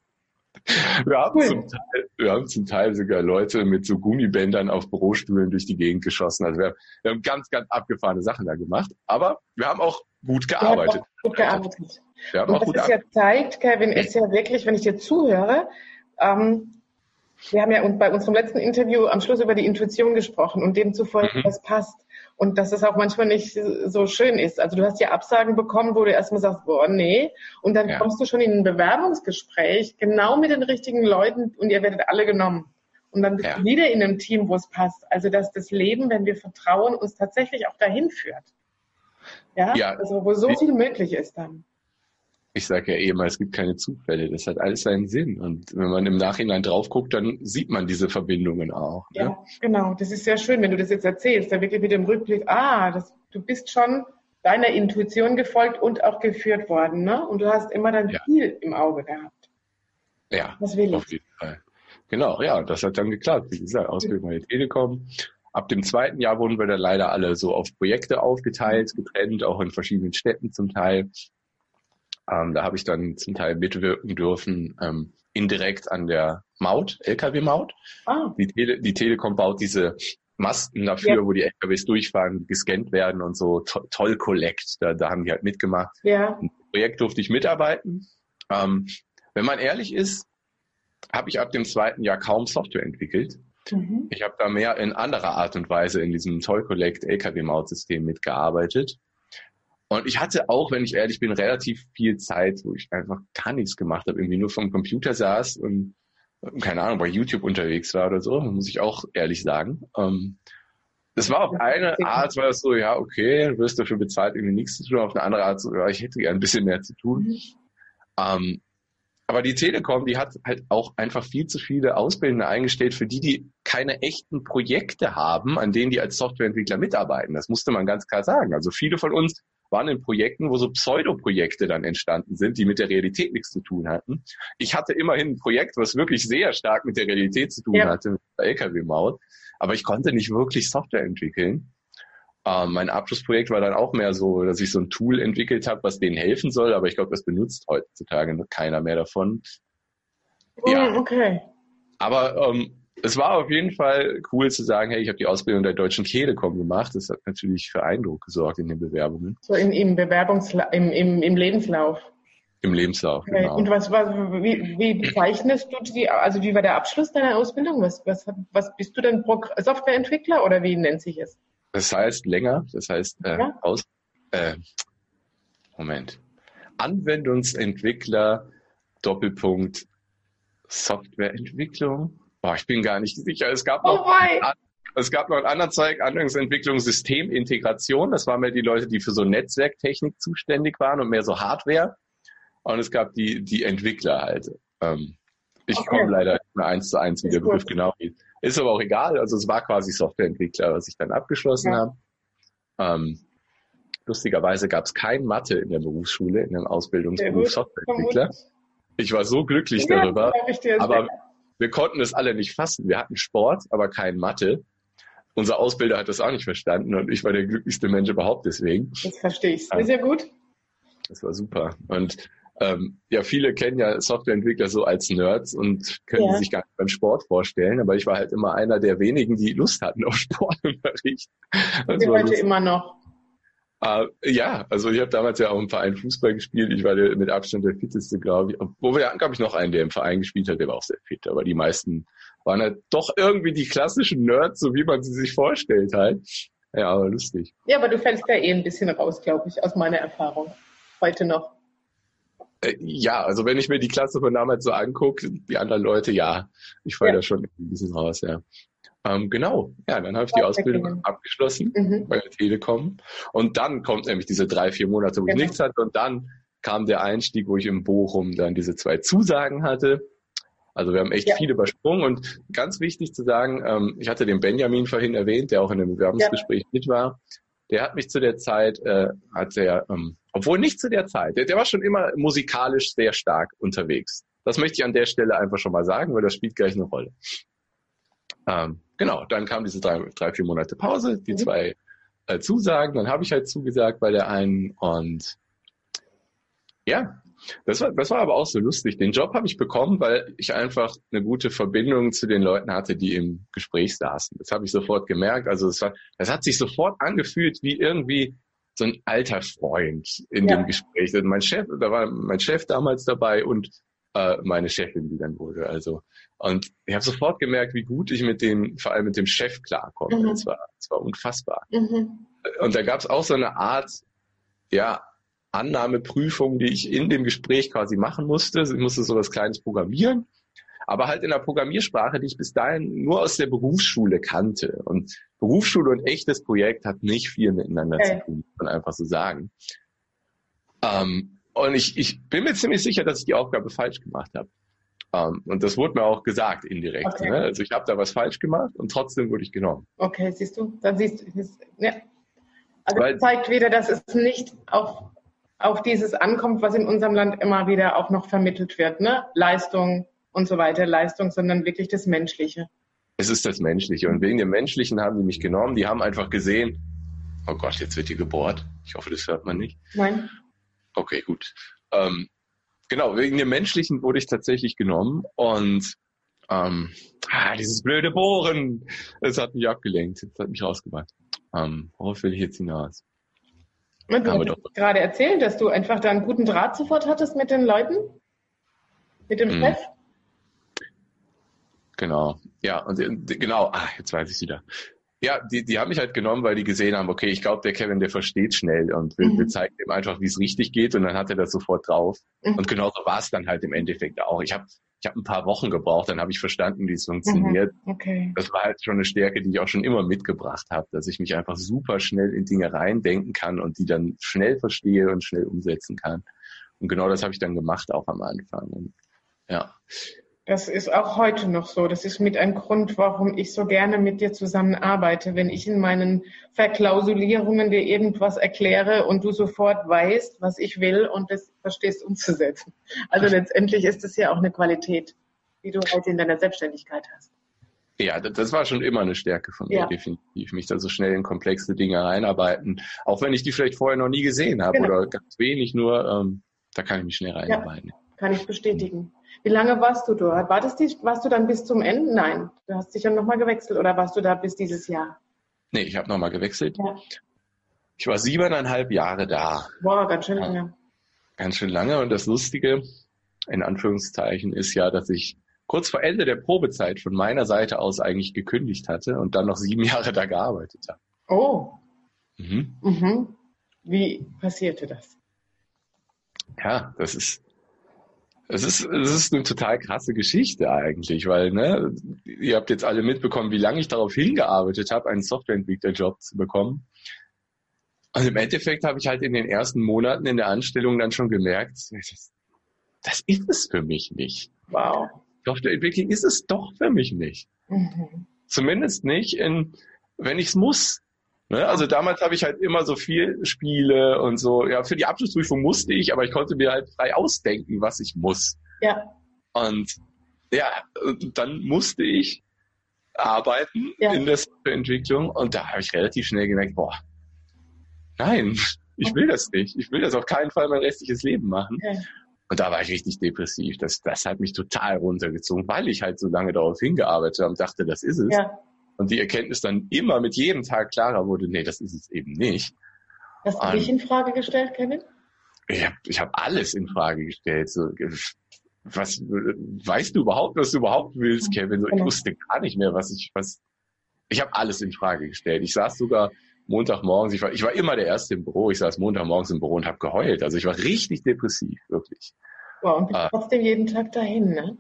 Wir haben, cool. zum Teil, wir haben zum Teil sogar Leute mit so Gummibändern auf Bürostühlen durch die Gegend geschossen. Also wir, wir haben ganz, ganz abgefahrene Sachen da gemacht. Aber wir haben auch gut gearbeitet. Gut gearbeitet. Wir haben Und auch gut es ja zeigt, Kevin, ist ja wirklich, wenn ich dir zuhöre, ähm, wir haben ja bei unserem letzten Interview am Schluss über die Intuition gesprochen und demzufolge, mhm. das passt. Und dass es auch manchmal nicht so schön ist. Also du hast ja Absagen bekommen, wo du erstmal sagst, boah, nee. Und dann ja. kommst du schon in ein Bewerbungsgespräch, genau mit den richtigen Leuten und ihr werdet alle genommen. Und dann bist ja. du wieder in einem Team, wo es passt. Also dass das Leben, wenn wir vertrauen, uns tatsächlich auch dahin führt. Ja, ja also wo so viel möglich ist dann ich sage ja eh immer, es gibt keine Zufälle. Das hat alles seinen Sinn. Und wenn man im Nachhinein drauf guckt, dann sieht man diese Verbindungen auch. Ne? Ja, genau. Das ist sehr schön, wenn du das jetzt erzählst, da wirklich mit dem Rückblick, ah, das, du bist schon deiner Intuition gefolgt und auch geführt worden, ne? Und du hast immer dein ja. Ziel im Auge gehabt. Ja, Was will auf ich? jeden Fall. Genau, ja, das hat dann geklappt. Wie gesagt, Ausbildung bei der Telekom. Ab dem zweiten Jahr wurden wir dann leider alle so auf Projekte aufgeteilt, getrennt, auch in verschiedenen Städten zum Teil. Ähm, da habe ich dann zum Teil mitwirken dürfen, ähm, indirekt an der Maut, Lkw-Maut. Ah. Die, Tele die Telekom baut diese Masten dafür, ja. wo die LKWs durchfahren, gescannt werden und so to toll Collect. Da, da haben die halt mitgemacht. Ja. Im Projekt durfte ich mitarbeiten. Ähm, wenn man ehrlich ist, habe ich ab dem zweiten Jahr kaum Software entwickelt. Mhm. Ich habe da mehr in anderer Art und Weise in diesem Toll Collect LKW-Maut-System mitgearbeitet. Und ich hatte auch, wenn ich ehrlich bin, relativ viel Zeit, wo ich einfach gar nichts gemacht habe, irgendwie nur vom Computer saß und keine Ahnung, bei YouTube unterwegs war oder so, muss ich auch ehrlich sagen. Ähm, das war auf eine Art, war das so, ja, okay, du wirst dafür bezahlt, irgendwie nichts zu tun, auf eine andere Art, so, ja, ich hätte gerne ein bisschen mehr zu tun. Mhm. Ähm, aber die Telekom, die hat halt auch einfach viel zu viele Ausbildende eingestellt, für die, die keine echten Projekte haben, an denen die als Softwareentwickler mitarbeiten. Das musste man ganz klar sagen. Also viele von uns waren in Projekten, wo so Pseudoprojekte dann entstanden sind, die mit der Realität nichts zu tun hatten. Ich hatte immerhin ein Projekt, was wirklich sehr stark mit der Realität zu tun ja. hatte, mit der LKW-Maut, aber ich konnte nicht wirklich Software entwickeln. Ähm, mein Abschlussprojekt war dann auch mehr so, dass ich so ein Tool entwickelt habe, was denen helfen soll, aber ich glaube, das benutzt heutzutage keiner mehr davon. Ja, okay. Aber ähm, es war auf jeden Fall cool zu sagen, hey, ich habe die Ausbildung der Deutschen Telekom gemacht. Das hat natürlich für Eindruck gesorgt in den Bewerbungen. So im, im Bewerbungsla im, im, im Lebenslauf. Im Lebenslauf, okay. genau. Und was, was wie, wie bezeichnest du die, also wie war der Abschluss deiner Ausbildung? Was, was, was bist du denn Softwareentwickler oder wie nennt sich es? Das heißt länger, das heißt äh, ja? aus, äh, Moment. Anwendungsentwickler Doppelpunkt Softwareentwicklung Boah, ich bin gar nicht sicher. Es gab noch, oh es gab noch einen anderen Zweig, Anwendungsentwicklung, Systemintegration. Das waren mehr die Leute, die für so Netzwerktechnik zuständig waren und mehr so Hardware. Und es gab die, die Entwickler halt. Ähm, ich okay. komme leider nicht mehr eins zu eins, wie der Begriff genau geht. Ist aber auch egal. Also es war quasi Softwareentwickler, was ich dann abgeschlossen ja. habe. Ähm, lustigerweise gab es kein Mathe in der Berufsschule, in dem Ausbildungsberuf Softwareentwickler. Ich war so glücklich ja, darüber. Aber wir konnten es alle nicht fassen. Wir hatten Sport, aber kein Mathe. Unser Ausbilder hat das auch nicht verstanden und ich war der glücklichste Mensch überhaupt deswegen. Das verstehe ich. Sehr, sehr gut. Das war super. Und ähm, ja, viele kennen ja Softwareentwickler so als Nerds und können ja. sich gar nicht beim Sport vorstellen, aber ich war halt immer einer der wenigen, die Lust hatten auf Sportunterricht. Das heute immer noch. Uh, ja, also ich habe damals ja auch im Verein Fußball gespielt. Ich war der, mit Abstand der fitteste, glaube ich. Wo wir glaube ich, noch einen, der im Verein gespielt hat, der war auch sehr fit. Aber die meisten waren halt doch irgendwie die klassischen Nerds, so wie man sie sich vorstellt halt. Ja, aber lustig. Ja, aber du fällst da eh ein bisschen raus, glaube ich, aus meiner Erfahrung. Heute noch. Äh, ja, also wenn ich mir die Klasse von damals so angucke, die anderen Leute, ja, ich falle ja. da schon ein bisschen raus, ja. Ähm, genau, ja, dann habe ich die Ausbildung abgeschlossen mhm. bei der Telekom. Und dann kommt nämlich diese drei, vier Monate, wo genau. ich nichts hatte. Und dann kam der Einstieg, wo ich in Bochum dann diese zwei Zusagen hatte. Also wir haben echt ja. viel übersprungen und ganz wichtig zu sagen, ähm, ich hatte den Benjamin vorhin erwähnt, der auch in dem Bewerbungsgespräch ja. mit war. Der hat mich zu der Zeit, äh, hat er, ähm, obwohl nicht zu der Zeit, der, der war schon immer musikalisch sehr stark unterwegs. Das möchte ich an der Stelle einfach schon mal sagen, weil das spielt gleich eine Rolle. Ähm, genau, dann kam diese drei, drei vier Monate Pause, die mhm. zwei äh, Zusagen, dann habe ich halt zugesagt bei der einen und ja, das war, das war aber auch so lustig. Den Job habe ich bekommen, weil ich einfach eine gute Verbindung zu den Leuten hatte, die im Gespräch saßen. Das habe ich sofort gemerkt. Also es war, das hat sich sofort angefühlt wie irgendwie so ein alter Freund in ja. dem Gespräch. Also mein Chef, da war mein Chef damals dabei und äh, meine Chefin, die dann wurde. Also und ich habe sofort gemerkt, wie gut ich mit dem, vor allem mit dem Chef klarkomme. Mhm. Das, war, das war unfassbar. Mhm. Und da gab es auch so eine Art, ja, Annahmeprüfung, die ich in dem Gespräch quasi machen musste. Ich musste so was Kleines programmieren. aber halt in der Programmiersprache, die ich bis dahin nur aus der Berufsschule kannte. Und Berufsschule und echtes Projekt hat nicht viel miteinander okay. zu tun, kann man einfach so sagen. Ähm, und ich, ich bin mir ziemlich sicher, dass ich die Aufgabe falsch gemacht habe. Um, ähm, und das wurde mir auch gesagt indirekt. Okay. Ne? Also ich habe da was falsch gemacht und trotzdem wurde ich genommen. Okay, siehst du, dann siehst du, ja. Also Weil, das zeigt wieder, dass es nicht auf, auf dieses ankommt, was in unserem Land immer wieder auch noch vermittelt wird, ne? Leistung und so weiter, Leistung, sondern wirklich das Menschliche. Es ist das Menschliche und wegen dem Menschlichen haben die mich genommen. Die haben einfach gesehen, oh Gott, jetzt wird die gebohrt. Ich hoffe, das hört man nicht. Nein. Okay, gut. Ähm, genau, wegen dem Menschlichen wurde ich tatsächlich genommen und ähm, ah, dieses blöde Bohren, es hat mich abgelenkt, es hat mich rausgebracht. Ähm, worauf will ich jetzt hinaus? Und du hast gerade erzählt, dass du einfach da einen guten Draht sofort hattest mit den Leuten? Mit dem mhm. Chef? Genau, ja, und äh, genau, ah, jetzt weiß ich wieder. Ja, die, die haben mich halt genommen, weil die gesehen haben, okay, ich glaube, der Kevin, der versteht schnell und wir, mhm. wir zeigen ihm einfach, wie es richtig geht und dann hat er das sofort drauf. Mhm. Und genauso war es dann halt im Endeffekt auch. Ich habe ich hab ein paar Wochen gebraucht, dann habe ich verstanden, wie es funktioniert. Mhm. Okay. Das war halt schon eine Stärke, die ich auch schon immer mitgebracht habe, dass ich mich einfach super schnell in Dinge reindenken kann und die dann schnell verstehe und schnell umsetzen kann. Und genau das habe ich dann gemacht, auch am Anfang. Und, ja. Das ist auch heute noch so. Das ist mit ein Grund, warum ich so gerne mit dir zusammenarbeite. Wenn ich in meinen Verklausulierungen dir irgendwas erkläre und du sofort weißt, was ich will und das verstehst umzusetzen. Also letztendlich ist es ja auch eine Qualität, die du halt in deiner Selbstständigkeit hast. Ja, das war schon immer eine Stärke von mir, ja. definitiv. Mich da so schnell in komplexe Dinge reinarbeiten. Auch wenn ich die vielleicht vorher noch nie gesehen habe genau. oder ganz wenig nur, ähm, da kann ich mich schnell reinarbeiten. Ja, kann ich bestätigen. Wie lange warst du dort? War das die, warst du dann bis zum Ende? Nein, du hast dich ja nochmal gewechselt oder warst du da bis dieses Jahr? Nee, ich habe nochmal gewechselt. Ja. Ich war siebeneinhalb Jahre da. Boah, ganz schön lange. Ja, ganz schön lange. Und das Lustige, in Anführungszeichen, ist ja, dass ich kurz vor Ende der Probezeit von meiner Seite aus eigentlich gekündigt hatte und dann noch sieben Jahre da gearbeitet habe. Oh. Mhm. Mhm. Wie passierte das? Ja, das ist es ist, es ist eine total krasse Geschichte eigentlich, weil ne, ihr habt jetzt alle mitbekommen, wie lange ich darauf hingearbeitet habe, einen Softwareentwicklerjob zu bekommen. Und im Endeffekt habe ich halt in den ersten Monaten in der Anstellung dann schon gemerkt, das, das ist es für mich nicht. Wow. Softwareentwicklung ist es doch für mich nicht. Mhm. Zumindest nicht, in, wenn ich es muss. Ne? Also damals habe ich halt immer so viel Spiele und so. Ja, für die Abschlussprüfung musste ich, aber ich konnte mir halt frei ausdenken, was ich muss. Ja. Und ja, dann musste ich arbeiten ja. in der Softwareentwicklung und da habe ich relativ schnell gemerkt, boah, nein, ich will das nicht. Ich will das auf keinen Fall mein restliches Leben machen. Ja. Und da war ich richtig depressiv. Das, das hat mich total runtergezogen, weil ich halt so lange darauf hingearbeitet habe und dachte, das ist es. Ja und die Erkenntnis dann immer mit jedem Tag klarer wurde, nee, das ist es eben nicht. Hast du dich in Frage gestellt, Kevin? Ich habe ich hab alles in Frage gestellt. So, was weißt du überhaupt, was du überhaupt willst, Kevin? So, ich genau. wusste gar nicht mehr, was ich, was. Ich habe alles in Frage gestellt. Ich saß sogar Montagmorgens, ich war, ich war immer der Erste im Büro, ich saß Montagmorgens im Büro und habe geheult. Also ich war richtig depressiv, wirklich. Wow, und bist ah. trotzdem jeden Tag dahin, ne?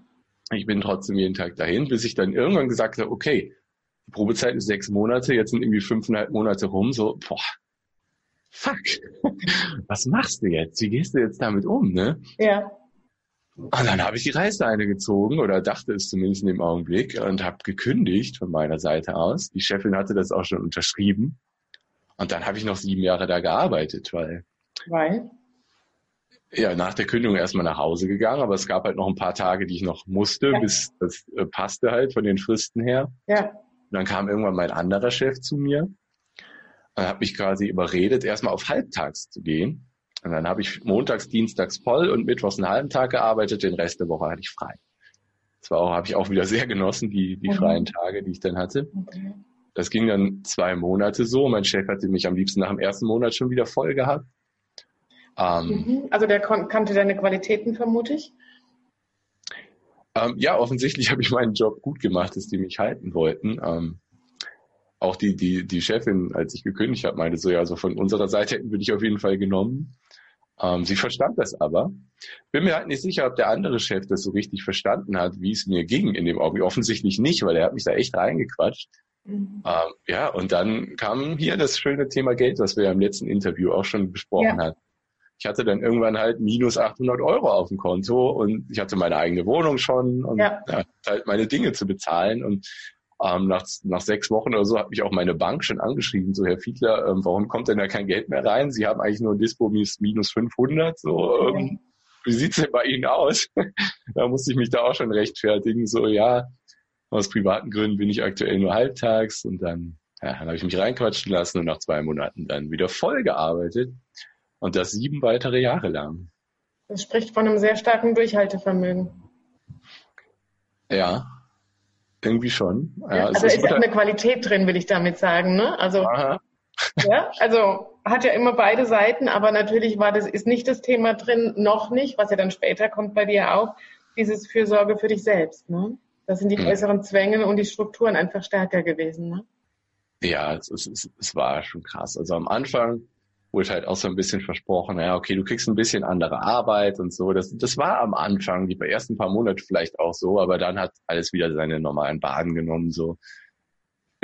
Ich bin trotzdem jeden Tag dahin, bis ich dann irgendwann gesagt habe, okay, Probezeit ist sechs Monate, jetzt sind irgendwie fünfeinhalb Monate rum, so, boah, fuck, was machst du jetzt? Wie gehst du jetzt damit um, ne? Ja. Und dann habe ich die Reißleine gezogen oder dachte es zumindest in dem Augenblick und habe gekündigt von meiner Seite aus. Die Chefin hatte das auch schon unterschrieben. Und dann habe ich noch sieben Jahre da gearbeitet, weil. Weil? Ja, nach der Kündigung erstmal nach Hause gegangen, aber es gab halt noch ein paar Tage, die ich noch musste, ja. bis das äh, passte halt von den Fristen her. Ja. Und dann kam irgendwann mein anderer Chef zu mir und hat mich quasi überredet, erstmal auf halbtags zu gehen. Und dann habe ich montags, dienstags voll und mittwochs einen halben Tag gearbeitet, den Rest der Woche hatte ich frei. Zwar habe ich auch wieder sehr genossen, die, die mhm. freien Tage, die ich dann hatte. Okay. Das ging dann zwei Monate so. Mein Chef hatte mich am liebsten nach dem ersten Monat schon wieder voll gehabt. Ähm, mhm. Also der kannte deine Qualitäten, vermute ich? Ähm, ja, offensichtlich habe ich meinen Job gut gemacht, dass die mich halten wollten. Ähm, auch die, die, die Chefin, als ich gekündigt habe, meinte so, ja, also von unserer Seite hätten wir dich auf jeden Fall genommen. Ähm, sie verstand das aber. Bin mir halt nicht sicher, ob der andere Chef das so richtig verstanden hat, wie es mir ging in dem Augenblick. Offensichtlich nicht, weil er hat mich da echt reingequatscht. Mhm. Ähm, ja, und dann kam hier das schöne Thema Geld, was wir ja im letzten Interview auch schon besprochen ja. hatten. Ich hatte dann irgendwann halt minus 800 Euro auf dem Konto und ich hatte meine eigene Wohnung schon und ja. Ja, halt meine Dinge zu bezahlen und ähm, nach, nach sechs Wochen oder so hat mich auch meine Bank schon angeschrieben, so Herr Fiedler, ähm, warum kommt denn da kein Geld mehr rein? Sie haben eigentlich nur ein Dispo minus 500, so, ähm, wie sieht's denn bei Ihnen aus? da musste ich mich da auch schon rechtfertigen, so, ja, aus privaten Gründen bin ich aktuell nur halbtags und dann, ja, dann habe ich mich reinquatschen lassen und nach zwei Monaten dann wieder voll gearbeitet und das sieben weitere Jahre lang. Das spricht von einem sehr starken Durchhaltevermögen. Ja, irgendwie schon. Ja, also ist ja eine Qualität drin, will ich damit sagen. Ne? Also, ja, also hat ja immer beide Seiten, aber natürlich war das ist nicht das Thema drin, noch nicht, was ja dann später kommt bei dir auch, dieses Fürsorge für dich selbst. Ne? Das sind die hm. äußeren Zwänge und die Strukturen einfach stärker gewesen. Ne? Ja, es, es, es war schon krass. Also am Anfang wurde halt auch so ein bisschen versprochen, ja, okay, du kriegst ein bisschen andere Arbeit und so. Das, das war am Anfang, die ersten paar Monate vielleicht auch so, aber dann hat alles wieder seine normalen Bahnen genommen, so.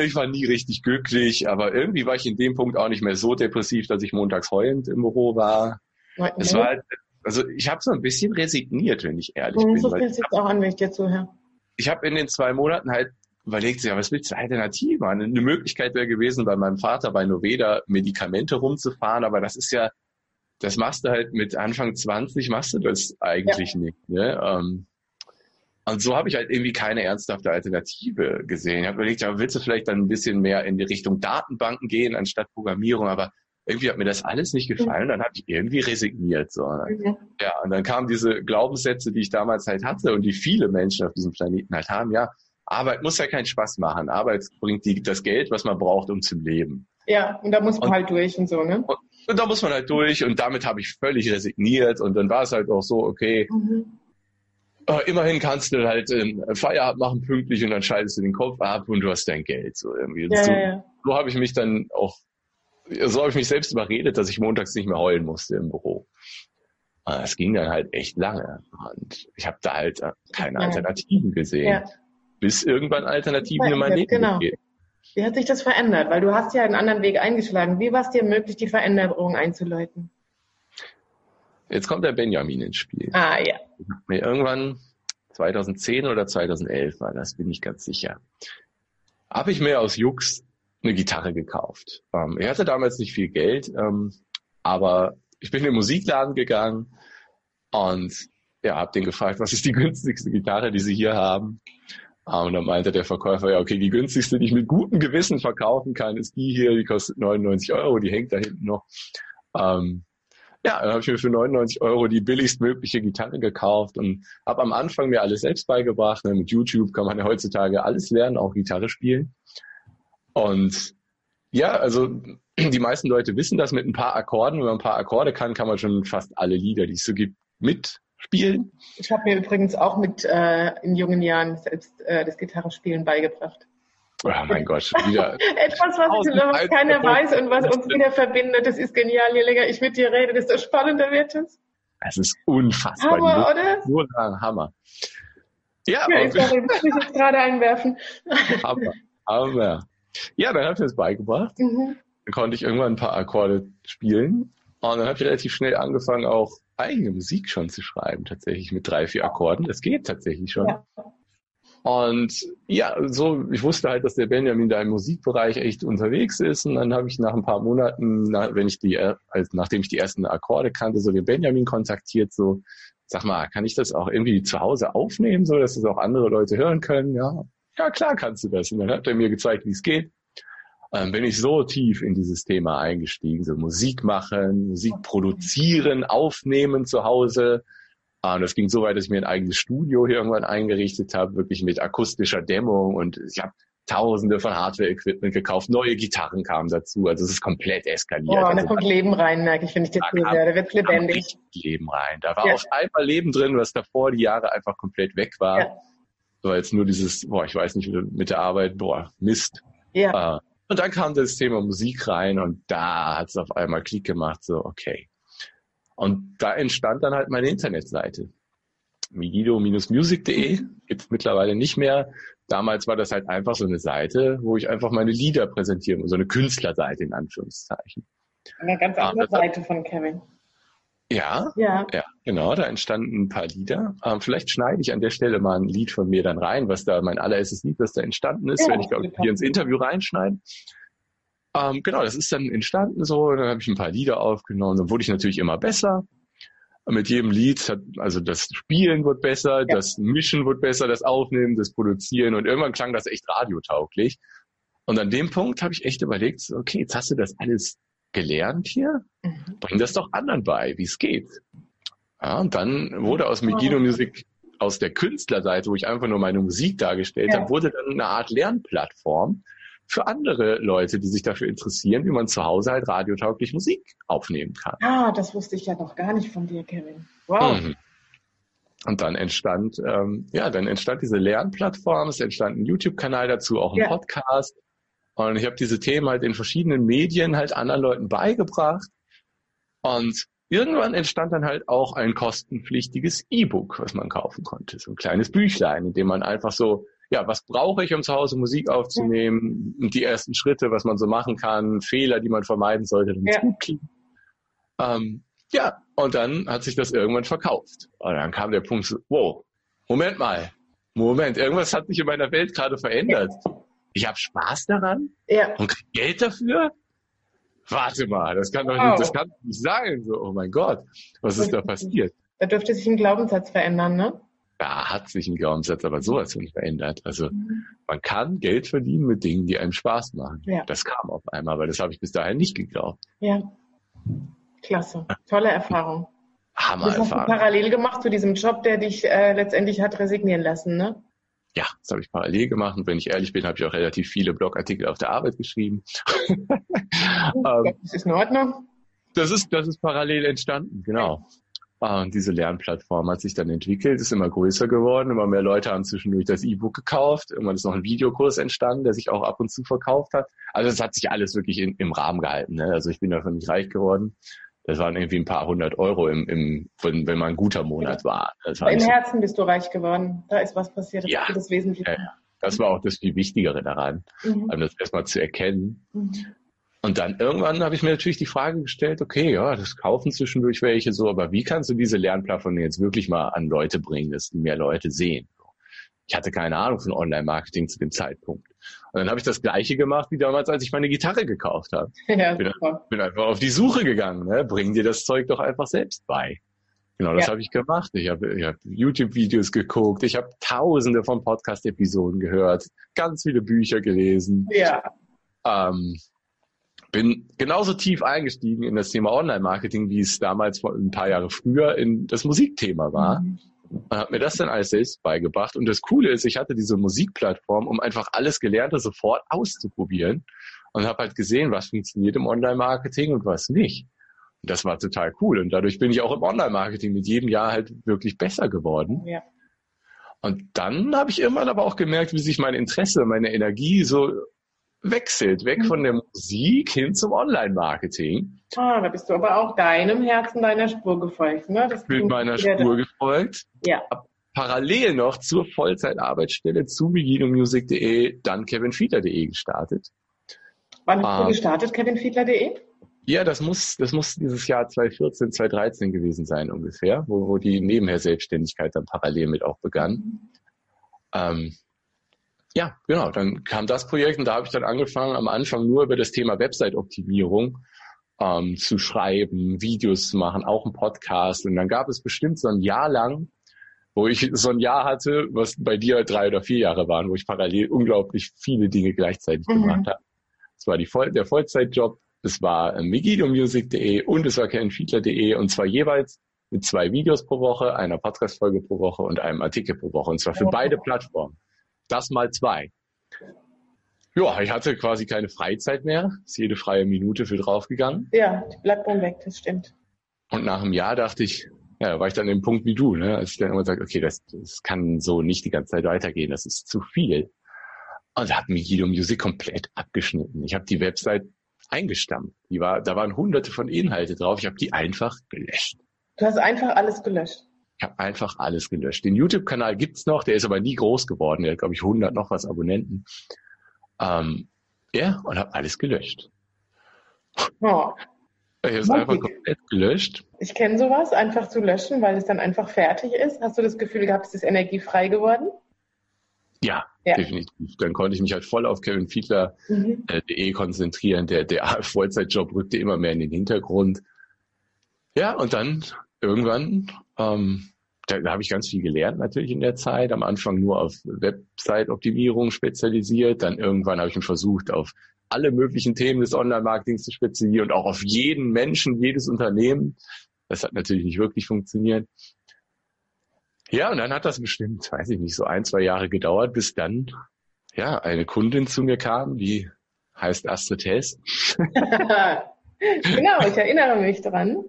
Ich war nie richtig glücklich, aber irgendwie war ich in dem Punkt auch nicht mehr so depressiv, dass ich montags heulend im Büro war. Ja, es war halt, also ich habe so ein bisschen resigniert, wenn ich ehrlich mhm, bin. So fühlt sich auch an, wenn ich dir zuhöre. Ich habe in den zwei Monaten halt überlegt sich, ja, was willst du alternativ machen? Eine Möglichkeit wäre gewesen, bei meinem Vater bei Noveda Medikamente rumzufahren, aber das ist ja, das machst du halt mit Anfang 20, machst du das eigentlich ja. nicht. Ne? Ähm, und so habe ich halt irgendwie keine ernsthafte Alternative gesehen. Ich habe überlegt, ja, willst du vielleicht dann ein bisschen mehr in die Richtung Datenbanken gehen, anstatt Programmierung, aber irgendwie hat mir das alles nicht gefallen. Dann habe ich irgendwie resigniert. So. Mhm. Ja, und dann kamen diese Glaubenssätze, die ich damals halt hatte und die viele Menschen auf diesem Planeten halt haben. Ja, Arbeit muss ja keinen Spaß machen. Arbeit bringt die, das Geld, was man braucht, um zu leben. Ja, und da muss man und, halt durch und so, ne? Und, und, da muss man halt durch und damit habe ich völlig resigniert und dann war es halt auch so, okay, mhm. äh, immerhin kannst du halt ähm, Feierabend machen pünktlich und dann schaltest du den Kopf ab und du hast dein Geld. So irgendwie. Ja, so, ja. so habe ich mich dann auch, so habe ich mich selbst überredet, dass ich montags nicht mehr heulen musste im Büro. Es ging dann halt echt lange und ich habe da halt äh, keine Alternativen gesehen. Ja bis irgendwann Alternativen in mein Leben genau. Geht. Wie hat sich das verändert? Weil du hast ja einen anderen Weg eingeschlagen. Wie war es dir möglich, die Veränderung einzuläuten? Jetzt kommt der Benjamin ins Spiel. Ah, ja. Mir irgendwann 2010 oder 2011 war das, bin ich ganz sicher. Habe ich mir aus Jux eine Gitarre gekauft. Ähm, ich hatte damals nicht viel Geld, ähm, aber ich bin in den Musikladen gegangen und ja, habe den gefragt, was ist die günstigste Gitarre, die sie hier haben? Ah, und dann meinte der Verkäufer, ja, okay, die günstigste, die ich mit gutem Gewissen verkaufen kann, ist die hier, die kostet 99 Euro, die hängt da hinten noch. Ähm, ja, dann habe ich mir für 99 Euro die billigstmögliche Gitarre gekauft und habe am Anfang mir alles selbst beigebracht. Ne, mit YouTube kann man ja heutzutage alles lernen, auch Gitarre spielen. Und ja, also die meisten Leute wissen das mit ein paar Akkorden. Wenn man ein paar Akkorde kann, kann man schon fast alle Lieder, die es so gibt, mit spielen. Ich habe mir übrigens auch mit äh, in jungen Jahren selbst äh, das Gitarrespielen beigebracht. Oh mein Gott, wieder. Etwas, was, was keiner weiß und was uns wieder verbindet. Das ist genial. Je länger ich mit dir rede, desto spannender wird es. Es ist unfassbar. Hammer, oder? Nur Hammer. Ja, ja ich sorry, muss ich jetzt gerade einwerfen. Hammer, Hammer. Ja, dann habe ich mir das beigebracht. Mhm. Dann konnte ich irgendwann ein paar Akkorde spielen. Und dann habe ich relativ schnell angefangen, auch eigene Musik schon zu schreiben, tatsächlich mit drei, vier Akkorden. Das geht tatsächlich schon. Ja. Und ja, so, ich wusste halt, dass der Benjamin da im Musikbereich echt unterwegs ist. Und dann habe ich nach ein paar Monaten, nach, wenn ich die, also nachdem ich die ersten Akkorde kannte, so den Benjamin kontaktiert, so, sag mal, kann ich das auch irgendwie zu Hause aufnehmen, so dass das auch andere Leute hören können? Ja, ja, klar kannst du das. Und dann hat er mir gezeigt, wie es geht ähm, bin ich so tief in dieses Thema eingestiegen, so Musik machen, Musik produzieren, aufnehmen zu Hause. Und das ging so weit, dass ich mir ein eigenes Studio hier irgendwann eingerichtet habe, wirklich mit akustischer Dämmung und ich habe Tausende von Hardware-Equipment gekauft, neue Gitarren kamen dazu, also es ist komplett eskaliert. Oh, da also, kommt Leben rein, merke ich, wenn ich das da sehe, da wird lebendig. Leben rein. Da war ja. auf einmal Leben drin, was davor die Jahre einfach komplett weg war. Ja. So jetzt nur dieses, boah, ich weiß nicht, mit der Arbeit, boah, Mist. Ja. Äh, und dann kam das Thema Musik rein und da hat es auf einmal Klick gemacht, so, okay. Und da entstand dann halt meine Internetseite. migido-music.de gibt es mittlerweile nicht mehr. Damals war das halt einfach so eine Seite, wo ich einfach meine Lieder präsentieren, so eine Künstlerseite in Anführungszeichen. Eine ganz andere ah, Seite von Kevin. Ja, ja, ja, genau, da entstanden ein paar Lieder. Ähm, vielleicht schneide ich an der Stelle mal ein Lied von mir dann rein, was da mein allererstes Lied, was da entstanden ist, ja, wenn ich glaube hier ins Interview reinschneide. Ähm, genau, das ist dann entstanden so, dann habe ich ein paar Lieder aufgenommen, dann wurde ich natürlich immer besser. Mit jedem Lied hat, also das Spielen wird besser, ja. das Mischen wird besser, das Aufnehmen, das Produzieren und irgendwann klang das echt radiotauglich. Und an dem Punkt habe ich echt überlegt, okay, jetzt hast du das alles gelernt hier, mhm. bring das doch anderen bei, wie es geht. Ja, und dann wurde aus Megiddo Music, aus der Künstlerseite, wo ich einfach nur meine Musik dargestellt ja. habe, wurde dann eine Art Lernplattform für andere Leute, die sich dafür interessieren, wie man zu Hause halt radiotauglich Musik aufnehmen kann. Ah, das wusste ich ja noch gar nicht von dir, Kevin. Wow. Mhm. Und dann entstand, ähm, ja, dann entstand diese Lernplattform, es entstand ein YouTube-Kanal dazu, auch ein ja. Podcast. Und ich habe diese Themen halt in verschiedenen Medien halt anderen Leuten beigebracht. Und irgendwann entstand dann halt auch ein kostenpflichtiges E-Book, was man kaufen konnte. So ein kleines Büchlein, in dem man einfach so, ja, was brauche ich, um zu Hause Musik aufzunehmen, ja. die ersten Schritte, was man so machen kann, Fehler, die man vermeiden sollte, damit es gut klingt. Ähm, ja, und dann hat sich das irgendwann verkauft. Und dann kam der Punkt, so, wow, Moment mal, Moment, irgendwas hat sich in meiner Welt gerade verändert. Ja ich habe Spaß daran ja. und krieg Geld dafür. Warte mal, das kann doch nicht, das kann nicht sein. So, oh mein Gott, was ist da passiert? Da dürfte sich ein Glaubenssatz verändern, ne? Da hat sich ein Glaubenssatz aber sowas von verändert. Also mhm. man kann Geld verdienen mit Dingen, die einem Spaß machen. Ja. Das kam auf einmal, aber das habe ich bis dahin nicht geglaubt. Ja, klasse, tolle Erfahrung. Hammer Das hast du parallel gemacht zu diesem Job, der dich äh, letztendlich hat resignieren lassen, ne? Ja, das habe ich parallel gemacht. Und wenn ich ehrlich bin, habe ich auch relativ viele Blogartikel auf der Arbeit geschrieben. Ähm, das ist in Ordnung. Das ist, das ist parallel entstanden, genau. Ah, und diese Lernplattform hat sich dann entwickelt, ist immer größer geworden, immer mehr Leute haben zwischendurch das E-Book gekauft, irgendwann ist noch ein Videokurs entstanden, der sich auch ab und zu verkauft hat. Also es hat sich alles wirklich in, im Rahmen gehalten. Ne? Also ich bin davon nicht reich geworden das waren irgendwie ein paar hundert Euro im, im wenn, wenn man ein guter Monat war. war Im Herzen bist du reich geworden. Da ist was passiert. Das ja, ist das Wesentliche. Ja, das war auch das viel Wichtigere daran, mhm. das erstmal zu erkennen. Mhm. Und dann irgendwann habe ich mir natürlich die Frage gestellt, okay, ja, das kaufen zwischendurch welche so, aber wie kannst du diese Lernplattform jetzt wirklich mal an Leute bringen, dass die mehr Leute sehen? Ich hatte keine Ahnung von Online-Marketing zu dem Zeitpunkt. Und dann habe ich das Gleiche gemacht wie damals, als ich meine Gitarre gekauft habe. Ja, bin, bin, einfach auf die Suche gegangen. Ne? Bring dir das Zeug doch einfach selbst bei. Genau, das ja. habe ich gemacht. Ich habe ich hab YouTube-Videos geguckt, ich habe tausende von Podcast-Episoden gehört, ganz viele Bücher gelesen. Ja. Ähm, bin genauso tief eingestiegen in das Thema Online-Marketing, wie es damals ein paar Jahre früher in das Musikthema war. Mhm und habe mir das dann alles selbst beigebracht. Und das Coole ist, ich hatte diese Musikplattform, um einfach alles Gelernte sofort auszuprobieren und habe halt gesehen, was funktioniert im Online-Marketing und was nicht. Und das war total cool. Und dadurch bin ich auch im Online-Marketing mit jedem Jahr halt wirklich besser geworden. Ja. Und dann habe ich irgendwann aber auch gemerkt, wie sich mein Interesse, meine Energie so wechselt, weg von der Musik hin zum Online-Marketing. Ah, da bist du aber auch deinem Herzen, deiner Spur gefolgt, ne? Das Mit meiner Spur gefolgt. Ja. Parallel noch zur Vollzeitarbeitsstelle zu beginomusic.de, dann kevinfiedler.de gestartet. Wann hast ähm, du gestartet, kevinfiedler.de? Ja, das muss, das muss dieses Jahr 2014, 2013 gewesen sein ungefähr, wo, wo die nebenher Selbstständigkeit dann parallel mit auch begann. Mhm. Ähm, ja, genau. Dann kam das Projekt und da habe ich dann angefangen, am Anfang nur über das Thema Website-Optimierung ähm, zu schreiben, Videos zu machen, auch ein Podcast. Und dann gab es bestimmt so ein Jahr lang, wo ich so ein Jahr hatte, was bei dir drei oder vier Jahre waren, wo ich parallel unglaublich viele Dinge gleichzeitig mhm. gemacht habe. Es war die Voll der Vollzeitjob, es war äh, megidomusic.de und es war kenfiedler.de und zwar jeweils mit zwei Videos pro Woche, einer Podcast-Folge pro Woche und einem Artikel pro Woche und zwar für beide Plattformen. Das mal zwei. Ja, ich hatte quasi keine Freizeit mehr. Ist jede freie Minute für draufgegangen. Ja, die bleibt dann weg, das stimmt. Und nach einem Jahr dachte ich, ja, war ich dann an dem Punkt wie du, ne? als ich dann immer sage, okay, das, das kann so nicht die ganze Zeit weitergehen, das ist zu viel. Und da hat mich Guido Music komplett abgeschnitten. Ich habe die Website eingestampft. Die war, da waren hunderte von Inhalte drauf. Ich habe die einfach gelöscht. Du hast einfach alles gelöscht. Ich habe einfach alles gelöscht. Den YouTube-Kanal gibt's noch, der ist aber nie groß geworden. Der hat, glaube ich, 100 noch was Abonnenten. Ähm, ja, und habe alles gelöscht. Oh. Ich habe es einfach komplett gelöscht. Ich kenne sowas, einfach zu löschen, weil es dann einfach fertig ist. Hast du das Gefühl gehabt, es ist energiefrei geworden? Ja, ja, definitiv. Dann konnte ich mich halt voll auf kevinfiedler.de mhm. Äh, konzentrieren. Der, der Vollzeitjob rückte immer mehr in den Hintergrund. Ja, und dann irgendwann, ähm, da, da habe ich ganz viel gelernt natürlich in der Zeit. Am Anfang nur auf Website-Optimierung spezialisiert. Dann irgendwann habe ich mich versucht, auf alle möglichen Themen des Online-Marketings zu spezialisieren und auch auf jeden Menschen, jedes Unternehmen. Das hat natürlich nicht wirklich funktioniert. Ja, und dann hat das bestimmt, weiß ich nicht, so ein, zwei Jahre gedauert, bis dann ja eine Kundin zu mir kam, die heißt Astrid Hess. genau, ich erinnere mich dran.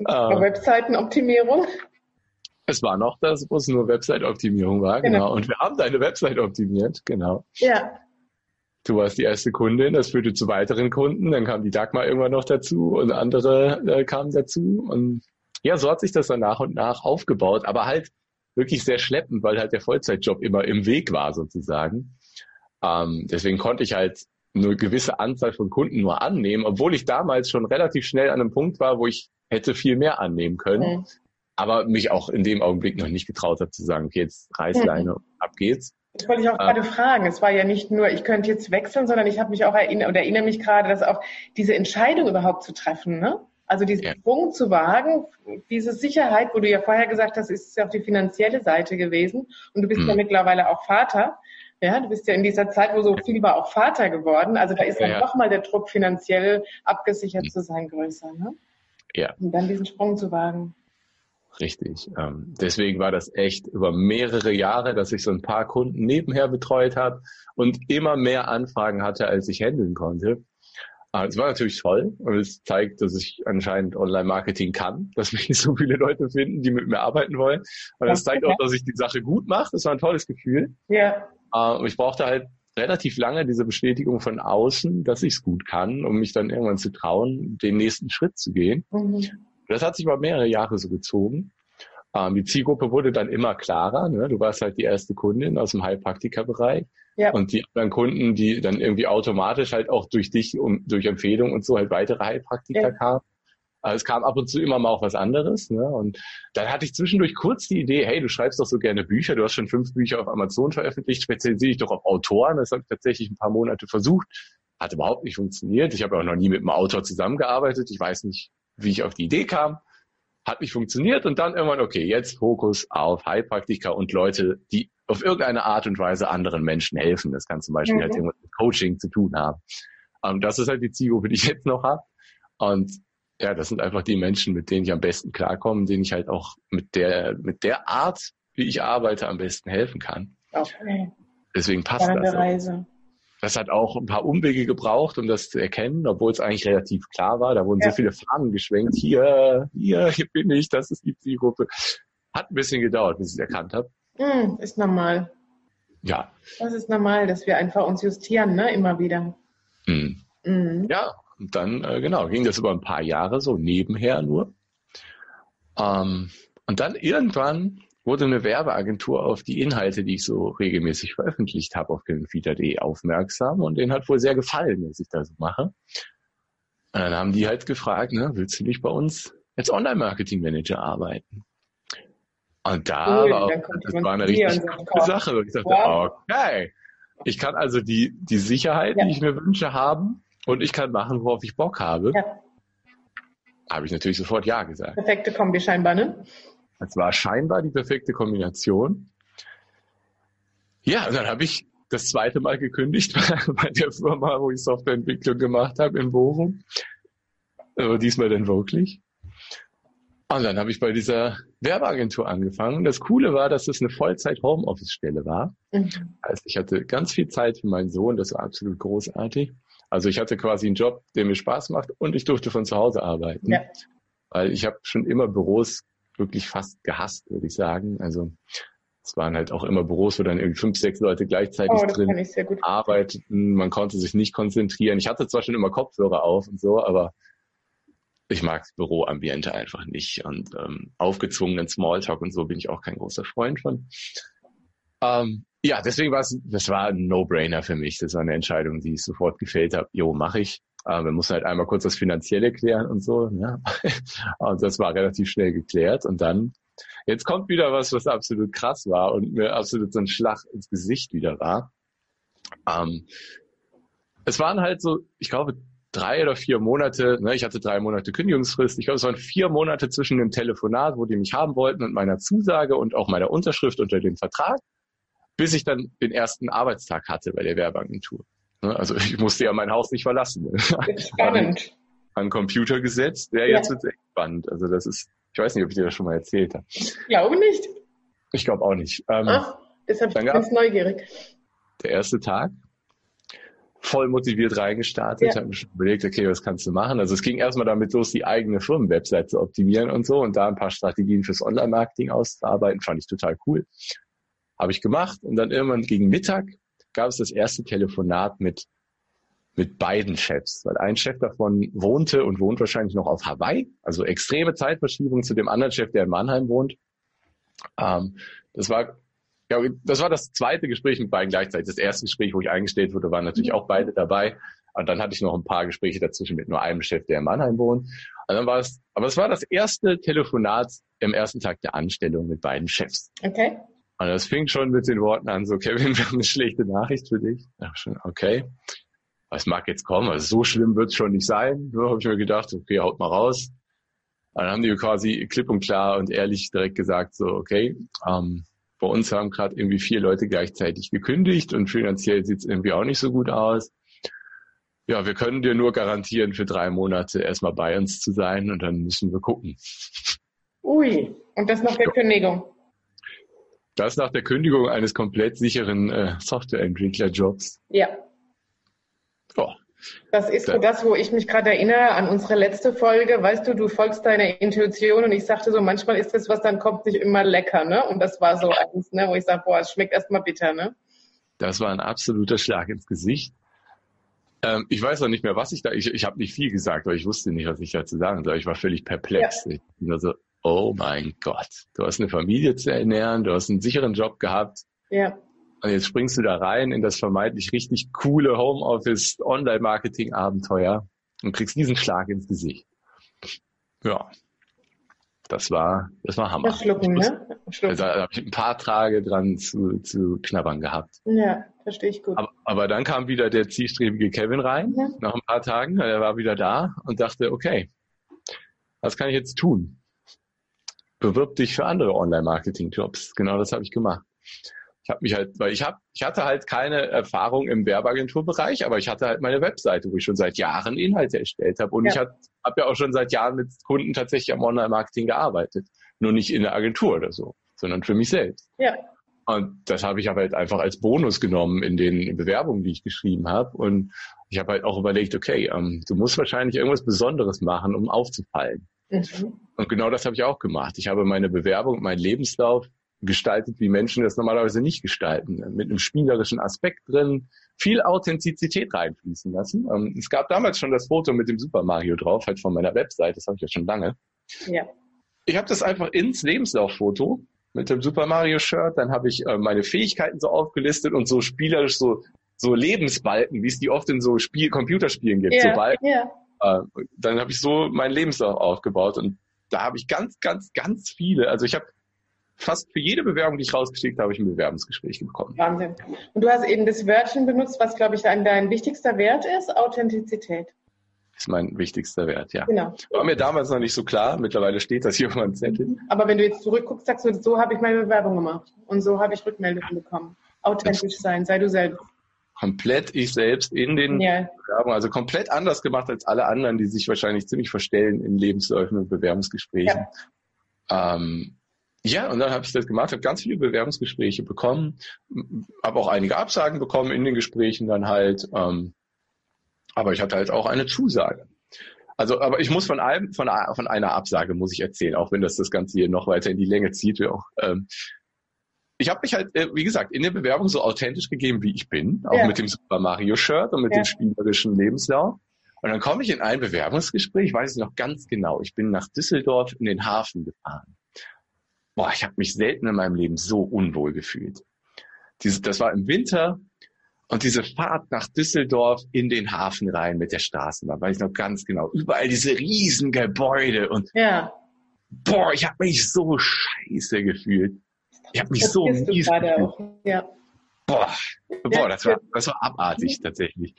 Uh, Webseitenoptimierung. Es war noch das, wo es nur Website-Optimierung war, genau. genau. Und wir haben deine Website optimiert, genau. Ja. Du warst die erste Kundin, das führte zu weiteren Kunden, dann kam die Dagmar irgendwann noch dazu und andere äh, kamen dazu. Und ja, so hat sich das dann nach und nach aufgebaut, aber halt wirklich sehr schleppend, weil halt der Vollzeitjob immer im Weg war sozusagen. Ähm, deswegen konnte ich halt eine gewisse Anzahl von Kunden nur annehmen, obwohl ich damals schon relativ schnell an einem Punkt war, wo ich hätte viel mehr annehmen können, mhm. aber mich auch in dem Augenblick noch nicht getraut habe zu sagen, okay, jetzt Reißleine, mhm. ab geht's. Das wollte ich auch ähm, gerade fragen. Es war ja nicht nur, ich könnte jetzt wechseln, sondern ich habe mich auch erinnert oder erinnere mich gerade, dass auch diese Entscheidung überhaupt zu treffen, ne? Also diesen ja. Sprung zu wagen, diese Sicherheit, wo du ja vorher gesagt hast, ist auf die finanzielle Seite gewesen und du bist mhm. ja mittlerweile auch Vater. Ja, du bist ja in dieser Zeit, wo so viel war, auch Vater geworden. Also da ist ja, ja nochmal der Druck, finanziell abgesichert zu sein, größer. Ne? Ja. Und dann diesen Sprung zu wagen. Richtig. Ähm, deswegen war das echt über mehrere Jahre, dass ich so ein paar Kunden nebenher betreut habe und immer mehr Anfragen hatte, als ich handeln konnte. Ah, es war natürlich toll und es zeigt, dass ich anscheinend Online-Marketing kann, dass mich so viele Leute finden, die mit mir arbeiten wollen. Und es zeigt auch, dass ich die Sache gut mache. Das war ein tolles Gefühl. Ja. Und ich brauchte halt relativ lange diese Bestätigung von außen, dass ich es gut kann, um mich dann irgendwann zu trauen, den nächsten Schritt zu gehen. Mhm. Das hat sich über mehrere Jahre so gezogen. Um, die Zielgruppe wurde dann immer klarer. Ne? Du warst halt die erste Kundin aus dem Heilpraktikerbereich. Ja. Und die anderen Kunden, die dann irgendwie automatisch halt auch durch dich und durch Empfehlung und so halt weitere Heilpraktiker ja. kamen. Also es kam ab und zu immer mal auch was anderes. Ne? Und dann hatte ich zwischendurch kurz die Idee, hey, du schreibst doch so gerne Bücher, du hast schon fünf Bücher auf Amazon veröffentlicht, spezialisiere dich doch auf Autoren. Das habe ich tatsächlich ein paar Monate versucht. Hat überhaupt nicht funktioniert. Ich habe auch noch nie mit einem Autor zusammengearbeitet. Ich weiß nicht, wie ich auf die Idee kam. Hat nicht funktioniert und dann irgendwann, okay, jetzt Fokus auf Heilpraktiker und Leute, die auf irgendeine Art und Weise anderen Menschen helfen. Das kann zum Beispiel halt mhm. halt irgendwas mit Coaching zu tun haben. Und das ist halt die Zielgruppe, die ich jetzt noch habe. Und ja, das sind einfach die Menschen, mit denen ich am besten klarkomme, denen ich halt auch mit der, mit der Art, wie ich arbeite, am besten helfen kann. Okay. Deswegen passt Spannende das. Reise. Das hat auch ein paar Umwege gebraucht, um das zu erkennen, obwohl es eigentlich relativ klar war. Da wurden ja. so viele Fahnen geschwenkt. Hier, hier, hier bin ich, das ist die Zielgruppe. Hat ein bisschen gedauert, bis ich es erkannt habe. Mm, ist normal. Ja. Das ist normal, dass wir einfach uns justieren, ne, immer wieder. Mm. Mm. Ja, und dann, äh, genau, ging das über ein paar Jahre so nebenher nur. Ähm, und dann irgendwann wurde eine Werbeagentur auf die Inhalte, die ich so regelmäßig veröffentlicht habe, auf gewinnfeeder.de aufmerksam und denen hat wohl sehr gefallen, was ich da so mache. Und dann haben die halt gefragt, ne, willst du nicht bei uns als Online-Marketing-Manager arbeiten? Und da cool, war auch, das war eine richtig coole Sache. Ich dachte, wow. okay, ich kann also die, die Sicherheit, ja. die ich mir wünsche, haben und ich kann machen, worauf ich Bock habe. Ja. Habe ich natürlich sofort Ja gesagt. Perfekte Kombi scheinbar, ne? Das war scheinbar die perfekte Kombination. Ja, und dann habe ich das zweite Mal gekündigt bei der Firma, wo ich Softwareentwicklung gemacht habe in Bochum. Aber diesmal dann wirklich. Und dann habe ich bei dieser Werbeagentur angefangen. Das Coole war, dass es eine Vollzeit-Homeoffice-Stelle war. Mhm. Also ich hatte ganz viel Zeit für meinen Sohn, das war absolut großartig. Also ich hatte quasi einen Job, der mir Spaß macht und ich durfte von zu Hause arbeiten. Ja. Weil ich habe schon immer Büros wirklich fast gehasst, würde ich sagen. Also es waren halt auch immer Büros, wo dann irgendwie fünf, sechs Leute gleichzeitig oh, drin arbeiteten. Man konnte sich nicht konzentrieren. Ich hatte zwar schon immer Kopfhörer auf und so, aber ich mag das Büroambiente einfach nicht und ähm, aufgezwungenen Smalltalk und so bin ich auch kein großer Freund von. Ähm, ja, deswegen war es, das war ein No-Brainer für mich. Das war eine Entscheidung, die ich sofort gefällt habe. Jo, mache ich. Äh, wir mussten halt einmal kurz das Finanzielle klären und so. Ja. Und das war relativ schnell geklärt. Und dann, jetzt kommt wieder was, was absolut krass war und mir absolut so ein Schlag ins Gesicht wieder war. Ähm, es waren halt so, ich glaube, drei oder vier Monate, ne, ich hatte drei Monate Kündigungsfrist, ich glaube, es waren vier Monate zwischen dem Telefonat, wo die mich haben wollten und meiner Zusage und auch meiner Unterschrift unter dem Vertrag, bis ich dann den ersten Arbeitstag hatte bei der Werbeagentur. Ne, also ich musste ja mein Haus nicht verlassen. Spannend. An Computer gesetzt. Ja, jetzt ja. wird es echt spannend. Also das ist, ich weiß nicht, ob ich dir das schon mal erzählt habe. Ich glaube nicht. Ich glaube auch nicht. Ähm, Ach, deshalb bin ich ganz neugierig. Der erste Tag, voll motiviert reingestartet, ja. habe mir schon überlegt, okay, was kannst du machen? Also es ging erstmal damit los, die eigene Firmenwebsite zu optimieren und so und da ein paar Strategien fürs Online-Marketing auszuarbeiten, fand ich total cool. Habe ich gemacht und dann irgendwann gegen Mittag gab es das erste Telefonat mit mit beiden Chefs, weil ein Chef davon wohnte und wohnt wahrscheinlich noch auf Hawaii, also extreme Zeitverschiebung zu dem anderen Chef, der in Mannheim wohnt. Ähm, das war ja, das war das zweite Gespräch mit beiden gleichzeitig. Das erste Gespräch, wo ich eingestellt wurde, waren natürlich auch beide dabei. Und dann hatte ich noch ein paar Gespräche dazwischen mit nur einem Chef, der in Mannheim wohnt. Und dann war es, aber es war das erste Telefonat im ersten Tag der Anstellung mit beiden Chefs. Okay. Und das fing schon mit den Worten an, so Kevin, wir haben eine schlechte Nachricht für dich. Ja, schon, okay. Was mag jetzt kommen? Also so schlimm wird es schon nicht sein. Nur habe ich mir gedacht, okay, haut mal raus. Und dann haben die quasi klipp und klar und ehrlich direkt gesagt, so, okay, ähm, bei uns haben gerade irgendwie vier Leute gleichzeitig gekündigt und finanziell sieht es irgendwie auch nicht so gut aus. Ja, wir können dir nur garantieren, für drei Monate erstmal bei uns zu sein und dann müssen wir gucken. Ui, und das nach der ja. Kündigung? Das nach der Kündigung eines komplett sicheren äh, Softwareentwicklerjobs. Ja. Ja, das ist so das, wo ich mich gerade erinnere an unsere letzte Folge. Weißt du, du folgst deiner Intuition und ich sagte so, manchmal ist das, was dann kommt, nicht immer lecker, ne? Und das war so eins, ne, wo ich sage, boah, es schmeckt erstmal bitter, ne? Das war ein absoluter Schlag ins Gesicht. Ähm, ich weiß auch nicht mehr, was ich da, ich, ich habe nicht viel gesagt, weil ich wusste nicht, was ich dazu sagen soll. Ich war völlig perplex. Ja. Ich bin also, oh mein Gott, du hast eine Familie zu ernähren, du hast einen sicheren Job gehabt. Ja. Und jetzt springst du da rein in das vermeintlich richtig coole Homeoffice Online-Marketing Abenteuer und kriegst diesen Schlag ins Gesicht. Ja. Das war, das war Hammer. Das Schlucken, ne? Schlucken. Da habe ich ein paar Tage dran zu, zu knabbern gehabt. Ja, verstehe ich gut. Aber, aber dann kam wieder der zielstrebige Kevin rein, ja. nach ein paar Tagen. Er war wieder da und dachte, okay, was kann ich jetzt tun? Bewirb dich für andere Online-Marketing-Jobs. Genau das habe ich gemacht ich habe mich halt, weil ich habe, ich hatte halt keine Erfahrung im Werbeagenturbereich, aber ich hatte halt meine Webseite, wo ich schon seit Jahren Inhalte erstellt habe. Und ja. ich habe hab ja auch schon seit Jahren mit Kunden tatsächlich am Online-Marketing gearbeitet. Nur nicht in der Agentur oder so, sondern für mich selbst. Ja. Und das habe ich aber halt einfach als Bonus genommen in den Bewerbungen, die ich geschrieben habe. Und ich habe halt auch überlegt, okay, ähm, du musst wahrscheinlich irgendwas Besonderes machen, um aufzufallen. Mhm. Und genau das habe ich auch gemacht. Ich habe meine Bewerbung, meinen Lebenslauf gestaltet, wie Menschen das normalerweise nicht gestalten. Mit einem spielerischen Aspekt drin, viel Authentizität reinfließen lassen. Ähm, es gab damals schon das Foto mit dem Super Mario drauf, halt von meiner Website, das habe ich ja schon lange. Ja. Ich habe das einfach ins Lebenslauffoto mit dem Super Mario Shirt, dann habe ich äh, meine Fähigkeiten so aufgelistet und so spielerisch so so Lebensbalken, wie es die oft in so Spiel Computerspielen gibt, ja, so Balken. Ja. Äh, dann habe ich so meinen Lebenslauf aufgebaut und da habe ich ganz, ganz, ganz viele. Also ich habe fast für jede Bewerbung, die ich rausgeschickt habe, ich ein Bewerbungsgespräch bekommen. Wahnsinn. Und du hast eben das Wörtchen benutzt, was, glaube ich, dein, dein wichtigster Wert ist, Authentizität. Ist mein wichtigster Wert, ja. Genau. War mir damals noch nicht so klar. Mittlerweile steht das hier auf meinem Zettel. Aber wenn du jetzt zurückguckst, sagst du, so habe ich meine Bewerbung gemacht. Und so habe ich Rückmeldungen bekommen. Authentisch sein, sei du selbst. Komplett ich selbst in den ja. Bewerbungen, also komplett anders gemacht als alle anderen, die sich wahrscheinlich ziemlich verstellen in Lebensläufen und Bewerbungsgesprächen. Ja. Ähm, ja, und dann habe ich das gemacht, habe ganz viele Bewerbungsgespräche bekommen, habe auch einige Absagen bekommen in den Gesprächen dann halt. Ähm, aber ich hatte halt auch eine Zusage. Also, aber ich muss von einem, von, von einer Absage muss ich erzählen, auch wenn das das Ganze hier noch weiter in die Länge zieht. Auch, ähm, ich habe mich halt, äh, wie gesagt, in der Bewerbung so authentisch gegeben, wie ich bin, auch ja. mit dem Super Mario Shirt und mit ja. dem spielerischen Lebenslauf. Und dann komme ich in ein Bewerbungsgespräch, weiß ich noch ganz genau. Ich bin nach Düsseldorf in den Hafen gefahren. Boah, ich habe mich selten in meinem Leben so unwohl gefühlt. Diese, das war im Winter und diese Fahrt nach Düsseldorf in den Hafen rein mit der Straßenbahn, weiß ich noch ganz genau. Überall diese riesen Gebäude und ja. boah, ich habe mich so scheiße gefühlt. Ich habe mich das so mies. Ja. Boah, boah, das war, das war abartig tatsächlich.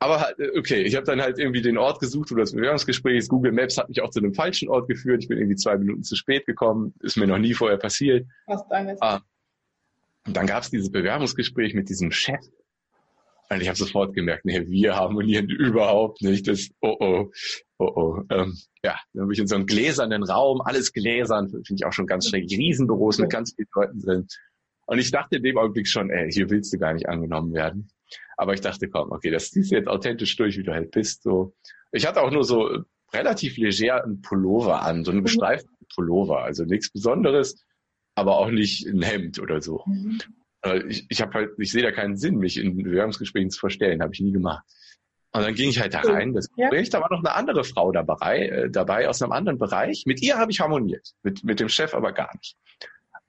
Aber äh, okay, ich habe dann halt irgendwie den Ort gesucht oder das Bewerbungsgespräch. Google Maps hat mich auch zu einem falschen Ort geführt. Ich bin irgendwie zwei Minuten zu spät gekommen. Ist mir noch nie vorher passiert. Fast alles. Ah. Und dann gab es dieses Bewerbungsgespräch mit diesem Chef. Und ich habe sofort gemerkt, nee, wir harmonieren überhaupt nicht. Das, oh oh, oh oh. Ähm, ja, dann bin ich in so einem gläsernen Raum, alles gläsern, finde ich auch schon ganz schräg. Riesenbüros mit ganz vielen Leuten drin. Und ich dachte in dem Augenblick schon, ey, hier willst du gar nicht angenommen werden. Aber ich dachte, komm, okay, das ziehst du jetzt authentisch durch, wie du halt bist. So. Ich hatte auch nur so relativ leger einen Pullover an, so einen gestreiften mhm. Pullover. Also nichts Besonderes, aber auch nicht ein Hemd oder so. Mhm. Ich, ich habe halt, ich sehe da keinen Sinn, mich in Bewerbungsgesprächen zu verstellen, habe ich nie gemacht. Und dann ging ich halt da rein, das Gespräch, ja. da war noch eine andere Frau dabei, äh, dabei aus einem anderen Bereich. Mit ihr habe ich harmoniert, mit, mit dem Chef aber gar nicht.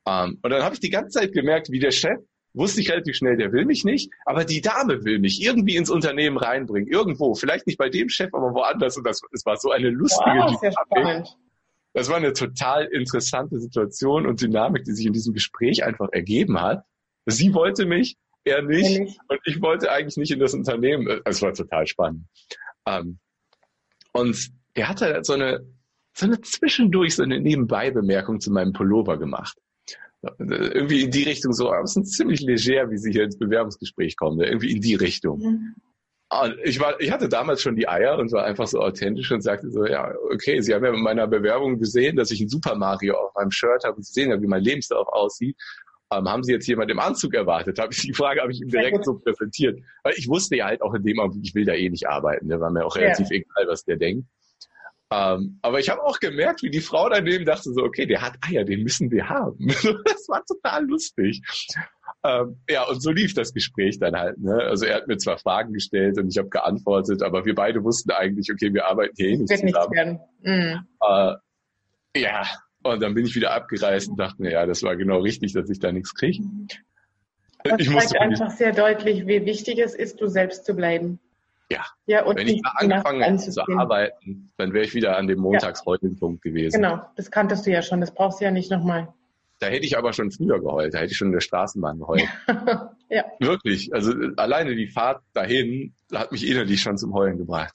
Ähm, und dann habe ich die ganze Zeit gemerkt, wie der Chef wusste ich relativ schnell, der will mich nicht, aber die Dame will mich irgendwie ins Unternehmen reinbringen, irgendwo, vielleicht nicht bei dem Chef, aber woanders. Und das, das war so eine lustige wow, Dynamik. Das war eine total interessante Situation und Dynamik, die sich in diesem Gespräch einfach ergeben hat. Sie wollte mich, er nicht, nicht. und ich wollte eigentlich nicht in das Unternehmen. Es war total spannend. Ähm, und er hatte so eine, so eine zwischendurch so eine Nebenbei-Bemerkung zu meinem Pullover gemacht irgendwie in die Richtung so, aber es ist ziemlich leger, wie sie hier ins Bewerbungsgespräch kommen, ne? irgendwie in die Richtung. Mhm. Und ich war, ich hatte damals schon die Eier und war einfach so authentisch und sagte so, ja, okay, Sie haben ja in meiner Bewerbung gesehen, dass ich ein Super Mario auf meinem Shirt habe und Sie sehen ja, wie mein Lebenslauf aussieht. Ähm, haben Sie jetzt jemand im Anzug erwartet? Habe ich die Frage habe ich ihm direkt so präsentiert, weil ich wusste ja halt auch in dem Augenblick, ich will da eh nicht arbeiten. Da war mir auch relativ ja. egal, was der denkt. Ähm, aber ich habe auch gemerkt, wie die Frau daneben dachte so, okay, der hat Eier, den müssen wir haben. das war total lustig. Ähm, ja, und so lief das Gespräch dann halt. Ne? Also er hat mir zwar Fragen gestellt und ich habe geantwortet, aber wir beide wussten eigentlich, okay, wir arbeiten hier eh nicht zusammen. Mhm. Äh, ja, und dann bin ich wieder abgereist und dachte mir, ja, das war genau richtig, dass ich da nichts kriege. Das ich zeigt einfach sehr deutlich, wie wichtig es ist, du selbst zu bleiben. Ja. ja und Wenn ich mal angefangen hätte zu arbeiten, dann wäre ich wieder an dem Montags-Heulen-Punkt gewesen. Genau, das kanntest du ja schon, das brauchst du ja nicht nochmal. Da hätte ich aber schon früher geheult, da hätte ich schon in der Straßenbahn geheult. ja. Wirklich, also alleine die Fahrt dahin hat mich innerlich schon zum Heulen gebracht.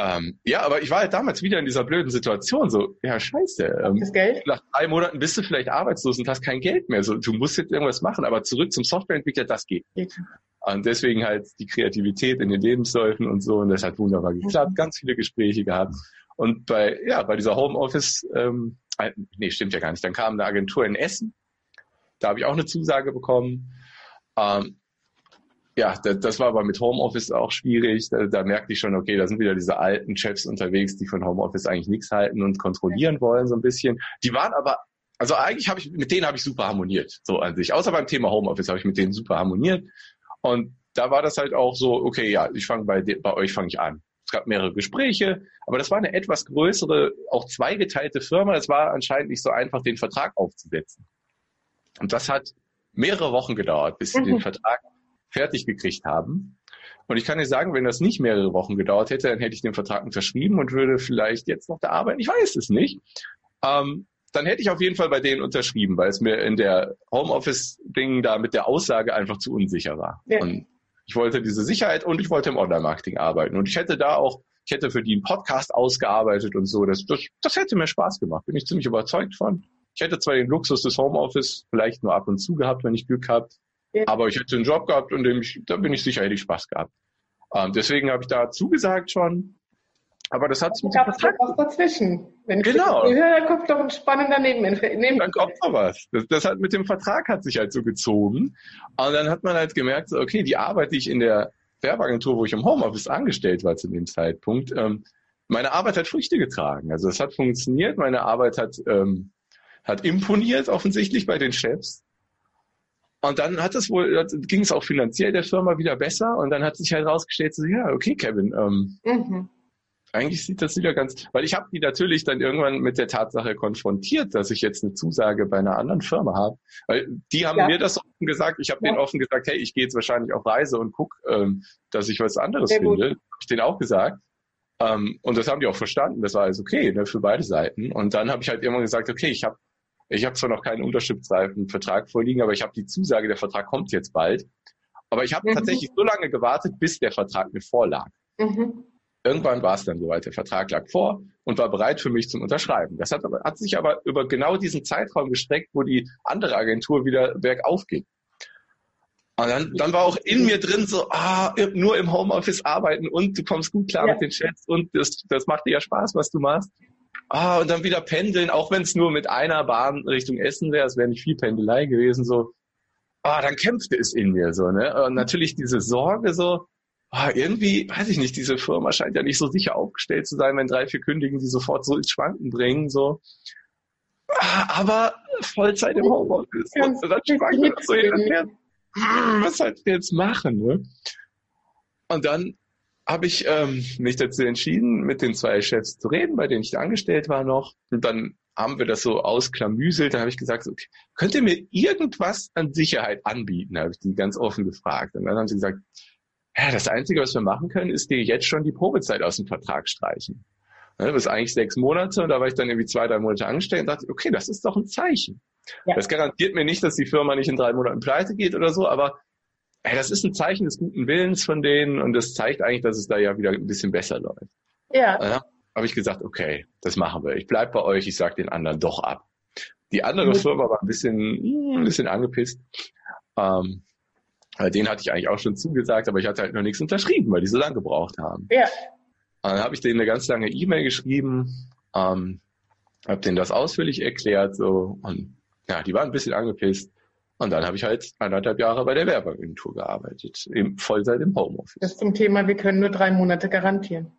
Ähm, ja, aber ich war halt damals wieder in dieser blöden Situation, so, ja, scheiße. Ähm, das Geld? Nach drei Monaten bist du vielleicht arbeitslos und hast kein Geld mehr. So, du musst jetzt irgendwas machen, aber zurück zum Softwareentwickler, das geht. geht. Und deswegen halt die Kreativität in den Lebensläufen und so. Und das hat wunderbar geklappt. Ganz viele Gespräche gehabt. Und bei, ja, bei dieser Homeoffice, ähm, äh, nee, stimmt ja gar nicht. Dann kam eine Agentur in Essen. Da habe ich auch eine Zusage bekommen. Ähm, ja, das, das war aber mit Homeoffice auch schwierig. Da, da merkte ich schon, okay, da sind wieder diese alten Chefs unterwegs, die von Homeoffice eigentlich nichts halten und kontrollieren wollen so ein bisschen. Die waren aber also eigentlich habe ich mit denen habe ich super harmoniert, so an sich. Außer beim Thema Homeoffice habe ich mit denen super harmoniert. Und da war das halt auch so, okay, ja, ich fange bei, bei euch fange ich an. Es gab mehrere Gespräche, aber das war eine etwas größere, auch zweigeteilte Firma. Es war anscheinend nicht so einfach, den Vertrag aufzusetzen. Und das hat mehrere Wochen gedauert, bis sie mhm. den Vertrag fertig gekriegt haben. Und ich kann dir sagen, wenn das nicht mehrere Wochen gedauert hätte, dann hätte ich den Vertrag unterschrieben und würde vielleicht jetzt noch da arbeiten. Ich weiß es nicht. Ähm, dann hätte ich auf jeden Fall bei denen unterschrieben, weil es mir in der Homeoffice-Ding da mit der Aussage einfach zu unsicher war. Ja. Und ich wollte diese Sicherheit und ich wollte im Online-Marketing arbeiten. Und ich hätte da auch, ich hätte für die einen Podcast ausgearbeitet und so. Das, das, das hätte mir Spaß gemacht. Bin ich ziemlich überzeugt von. Ich hätte zwar den Luxus des Homeoffice vielleicht nur ab und zu gehabt, wenn ich Glück gehabt, ja. aber ich hätte einen Job gehabt und dem ich, da bin ich sicher, hätte ich Spaß gehabt. Ähm, deswegen habe ich da zugesagt schon aber das hat sich mit dem Vertrag... was dazwischen. Wenn genau. ich höre, da kommt doch ein spannender Neben Neben Dann kommt noch was. Das, das hat mit dem Vertrag hat sich halt so gezogen. Und dann hat man halt gemerkt, okay, die Arbeit, die ich in der Werbeagentur, wo ich im Homeoffice angestellt war zu dem Zeitpunkt, ähm, meine Arbeit hat Früchte getragen. Also es hat funktioniert, meine Arbeit hat, ähm, hat imponiert offensichtlich bei den Chefs. Und dann hat es wohl, ging es auch finanziell der Firma wieder besser und dann hat sich halt rausgestellt, so, ja, okay, Kevin, ähm, mhm. eigentlich sieht das wieder ganz, weil ich habe die natürlich dann irgendwann mit der Tatsache konfrontiert, dass ich jetzt eine Zusage bei einer anderen Firma habe. Weil die haben ja. mir das offen gesagt, ich habe ja. denen offen gesagt, hey, ich gehe jetzt wahrscheinlich auf Reise und guck, ähm, dass ich was anderes Sehr finde. Habe ich denen auch gesagt. Ähm, und das haben die auch verstanden, das war alles okay ne, für beide Seiten. Und dann habe ich halt irgendwann gesagt, okay, ich habe ich habe zwar noch keinen unterschriftsreifen Vertrag vorliegen, aber ich habe die Zusage, der Vertrag kommt jetzt bald. Aber ich habe mhm. tatsächlich so lange gewartet, bis der Vertrag mir vorlag. Mhm. Irgendwann war es dann soweit, der Vertrag lag vor und war bereit für mich zum Unterschreiben. Das hat, hat sich aber über genau diesen Zeitraum gestreckt, wo die andere Agentur wieder bergauf ging. Und dann, dann war auch in mir drin so, ah, nur im Homeoffice arbeiten und du kommst gut klar ja. mit den Chats und das, das macht dir ja Spaß, was du machst. Ah, und dann wieder pendeln, auch wenn es nur mit einer Bahn Richtung Essen wäre, es wäre nicht viel Pendelei gewesen, so. Ah, dann kämpfte es in mir so, ne? Und natürlich diese Sorge so, ah, irgendwie, weiß ich nicht, diese Firma scheint ja nicht so sicher aufgestellt zu sein, wenn drei, vier kündigen, die sofort so ins Schwanken bringen, so. Ah, aber Vollzeit im Homeoffice. Und dann schwankt das so hin und her. Was soll ich jetzt machen, ne? Und dann habe ich ähm, mich dazu entschieden, mit den zwei Chefs zu reden, bei denen ich angestellt war noch. Und dann haben wir das so ausklamüselt. Da habe ich gesagt, okay, könnt ihr mir irgendwas an Sicherheit anbieten? Habe ich die ganz offen gefragt. Und dann haben sie gesagt, ja, das Einzige, was wir machen können, ist dir jetzt schon die Probezeit aus dem Vertrag streichen. Das ist eigentlich sechs Monate und da war ich dann irgendwie zwei, drei Monate angestellt und dachte, okay, das ist doch ein Zeichen. Ja. Das garantiert mir nicht, dass die Firma nicht in drei Monaten pleite geht oder so, aber ey, das ist ein Zeichen des guten Willens von denen und das zeigt eigentlich, dass es da ja wieder ein bisschen besser läuft. Ja. ja habe ich gesagt, okay, das machen wir. Ich bleib bei euch, ich sag den anderen doch ab. Die andere mhm. Firma war ein bisschen, hm, ein bisschen angepisst. Ähm, den hatte ich eigentlich auch schon zugesagt, aber ich hatte halt noch nichts unterschrieben, weil die so lange gebraucht haben. Ja. Und dann habe ich denen eine ganz lange E-Mail geschrieben, ähm, habe denen das ausführlich erklärt, so und ja, die waren ein bisschen angepisst. Und dann habe ich halt anderthalb Jahre bei der Werbeagentur gearbeitet, im Vollzeit im Homeoffice. Das zum Thema, wir können nur drei Monate garantieren.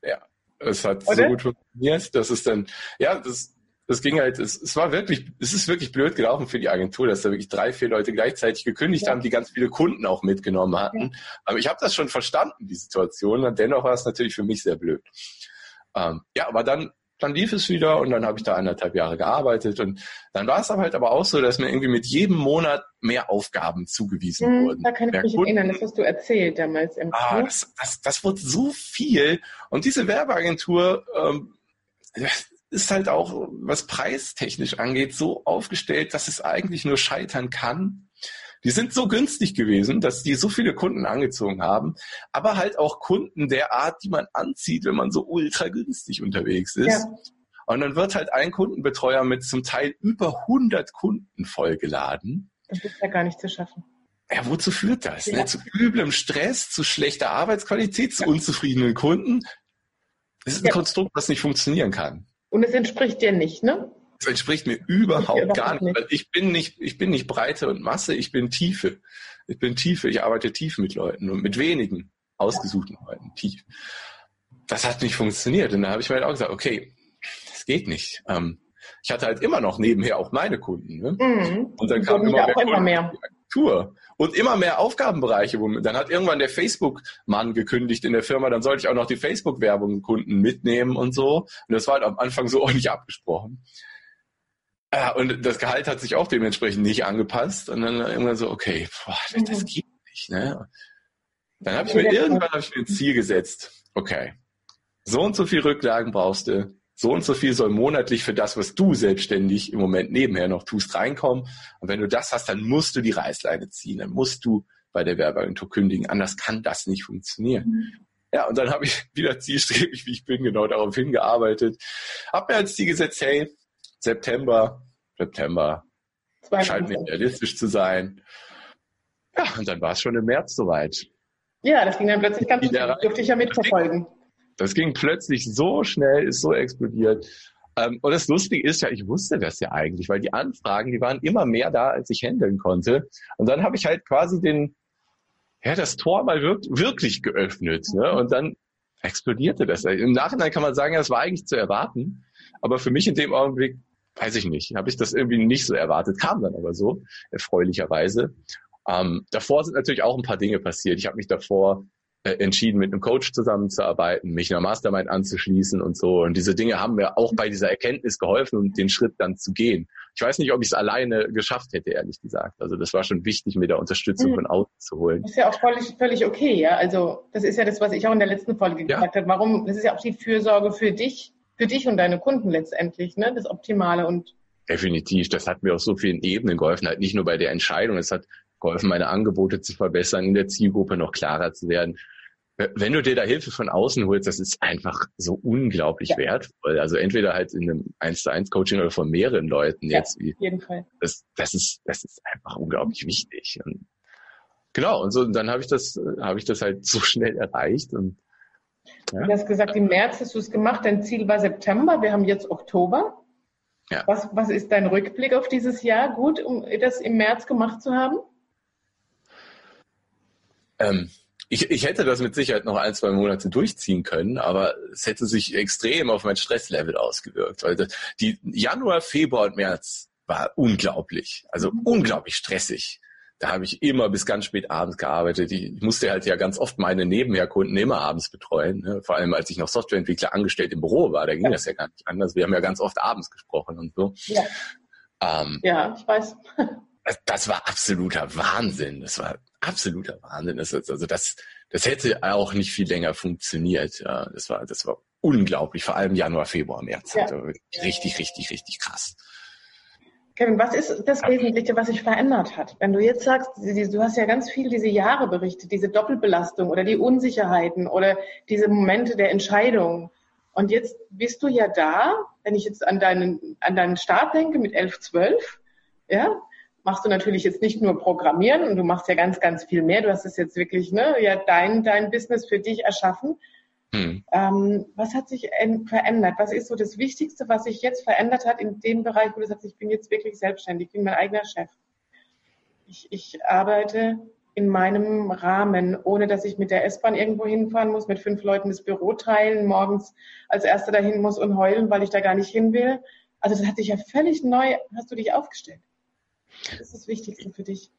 Ja, es hat Oder? so gut funktioniert, dass es dann, ja, das, das ging halt, es, es war wirklich, es ist wirklich blöd gelaufen für die Agentur, dass da wirklich drei, vier Leute gleichzeitig gekündigt ja. haben, die ganz viele Kunden auch mitgenommen hatten. Ja. Aber ich habe das schon verstanden, die Situation, und dennoch war es natürlich für mich sehr blöd. Ähm, ja, aber dann dann lief es wieder und dann habe ich da anderthalb Jahre gearbeitet und dann war es aber halt aber auch so, dass mir irgendwie mit jedem Monat mehr Aufgaben zugewiesen hm, wurden. Da kann ich mehr mich Kunden, erinnern, das hast du erzählt damals im Ah, das, das, das wurde so viel und diese Werbeagentur ähm, ist halt auch, was preistechnisch angeht, so aufgestellt, dass es eigentlich nur scheitern kann. Die sind so günstig gewesen, dass die so viele Kunden angezogen haben, aber halt auch Kunden der Art, die man anzieht, wenn man so ultra günstig unterwegs ist. Ja. Und dann wird halt ein Kundenbetreuer mit zum Teil über 100 Kunden vollgeladen. Das ist ja gar nicht zu schaffen. Ja, wozu führt das? Ja. Ne? Zu üblem Stress, zu schlechter Arbeitsqualität, zu unzufriedenen Kunden. Das ist ein ja. Konstrukt, das nicht funktionieren kann. Und es entspricht dir nicht, ne? Das entspricht mir überhaupt gar nicht, weil ich bin nicht, ich bin nicht Breite und Masse, ich bin Tiefe. Ich bin Tiefe, ich arbeite tief mit Leuten und mit wenigen ausgesuchten Leuten, tief. Das hat nicht funktioniert. Und da habe ich mir halt auch gesagt, okay, das geht nicht. Ähm, ich hatte halt immer noch nebenher auch meine Kunden. Ne? Mhm. Und dann kam immer mehr, immer mehr. Tour. Und immer mehr Aufgabenbereiche. Dann hat irgendwann der Facebook-Mann gekündigt in der Firma, dann sollte ich auch noch die Facebook-Werbung Kunden mitnehmen und so. Und das war halt am Anfang so auch nicht abgesprochen. Ja, und das Gehalt hat sich auch dementsprechend nicht angepasst. Und dann irgendwann so, okay, boah, das, das mhm. geht nicht. Ne? Dann habe ich mir irgendwann hab ich mir ein Ziel gesetzt. Okay, so und so viel Rücklagen brauchst du. So und so viel soll monatlich für das, was du selbstständig im Moment nebenher noch tust, reinkommen. Und wenn du das hast, dann musst du die Reißleine ziehen. Dann musst du bei der Werbeagentur kündigen. Anders kann das nicht funktionieren. Mhm. Ja, und dann habe ich wieder zielstrebig, wie ich bin, genau darauf hingearbeitet. Hab mir als Ziel gesetzt, hey, September, September scheint mir realistisch zu sein. Ja, und dann war es schon im März soweit. Ja, das ging dann plötzlich ganz schnell. Das dürfte ich ja mitverfolgen. Das ging plötzlich so schnell, ist so explodiert. Ähm, und das Lustige ist ja, ich wusste das ja eigentlich, weil die Anfragen, die waren immer mehr da, als ich handeln konnte. Und dann habe ich halt quasi den, ja, das Tor mal wirk wirklich geöffnet. Ne? Und dann explodierte das. Im Nachhinein kann man sagen, das war eigentlich zu erwarten. Aber für mich in dem Augenblick weiß ich nicht, habe ich das irgendwie nicht so erwartet, kam dann aber so, erfreulicherweise. Ähm, davor sind natürlich auch ein paar Dinge passiert. Ich habe mich davor äh, entschieden, mit einem Coach zusammenzuarbeiten, mich einer Mastermind anzuschließen und so. Und diese Dinge haben mir auch bei dieser Erkenntnis geholfen, um den Schritt dann zu gehen. Ich weiß nicht, ob ich es alleine geschafft hätte, ehrlich gesagt. Also das war schon wichtig, mir da Unterstützung mhm. von außen zu holen. Das ist ja auch völlig, völlig okay, ja. Also das ist ja das, was ich auch in der letzten Folge ja. gesagt habe. Warum? Das ist ja auch die Fürsorge für dich, für dich und deine Kunden letztendlich, ne? Das Optimale und Definitiv. Das hat mir auf so vielen Ebenen geholfen. Halt nicht nur bei der Entscheidung. Es hat geholfen, meine Angebote zu verbessern, in der Zielgruppe noch klarer zu werden. Wenn du dir da Hilfe von außen holst, das ist einfach so unglaublich ja. wertvoll. Also entweder halt in einem 1 zu 1 Coaching oder von mehreren Leuten ja, jetzt. Wie, jeden Fall. Das, das ist, das ist einfach unglaublich wichtig. Und genau. Und so, und dann habe ich das, habe ich das halt so schnell erreicht und, ja. Du hast gesagt, im März hast du es gemacht. Dein Ziel war September. Wir haben jetzt Oktober. Ja. Was, was ist dein Rückblick auf dieses Jahr? Gut, um das im März gemacht zu haben? Ähm, ich, ich hätte das mit Sicherheit noch ein, zwei Monate durchziehen können, aber es hätte sich extrem auf mein Stresslevel ausgewirkt. Weil die Januar, Februar und März war unglaublich, also mhm. unglaublich stressig. Da habe ich immer bis ganz spät abends gearbeitet. Ich musste halt ja ganz oft meine Nebenherkunden immer abends betreuen. Ne? Vor allem als ich noch Softwareentwickler angestellt im Büro war, da ging ja. das ja gar nicht anders. Wir haben ja ganz oft abends gesprochen und so. Ja, ähm, ja ich weiß. das war absoluter Wahnsinn. Das war absoluter Wahnsinn. Das, also das, das hätte auch nicht viel länger funktioniert. Das war, das war unglaublich. Vor allem Januar, Februar, März. Ja. Also richtig, richtig, richtig krass. Kevin, was ist das Wesentliche, was sich verändert hat? Wenn du jetzt sagst, du hast ja ganz viel diese Jahre berichtet, diese Doppelbelastung oder die Unsicherheiten oder diese Momente der Entscheidung. Und jetzt bist du ja da, wenn ich jetzt an deinen, an deinen Start denke mit 11, 12, ja, machst du natürlich jetzt nicht nur Programmieren und du machst ja ganz, ganz viel mehr. Du hast es jetzt wirklich, ne, ja, dein, dein Business für dich erschaffen. Hm. Ähm, was hat sich verändert? Was ist so das Wichtigste, was sich jetzt verändert hat in dem Bereich, wo du sagst, ich bin jetzt wirklich selbstständig, ich bin mein eigener Chef. Ich, ich arbeite in meinem Rahmen, ohne dass ich mit der S-Bahn irgendwo hinfahren muss, mit fünf Leuten das Büro teilen, morgens als Erster dahin muss und heulen, weil ich da gar nicht hin will. Also das hat sich ja völlig neu, hast du dich aufgestellt. Was ist das Wichtigste für dich?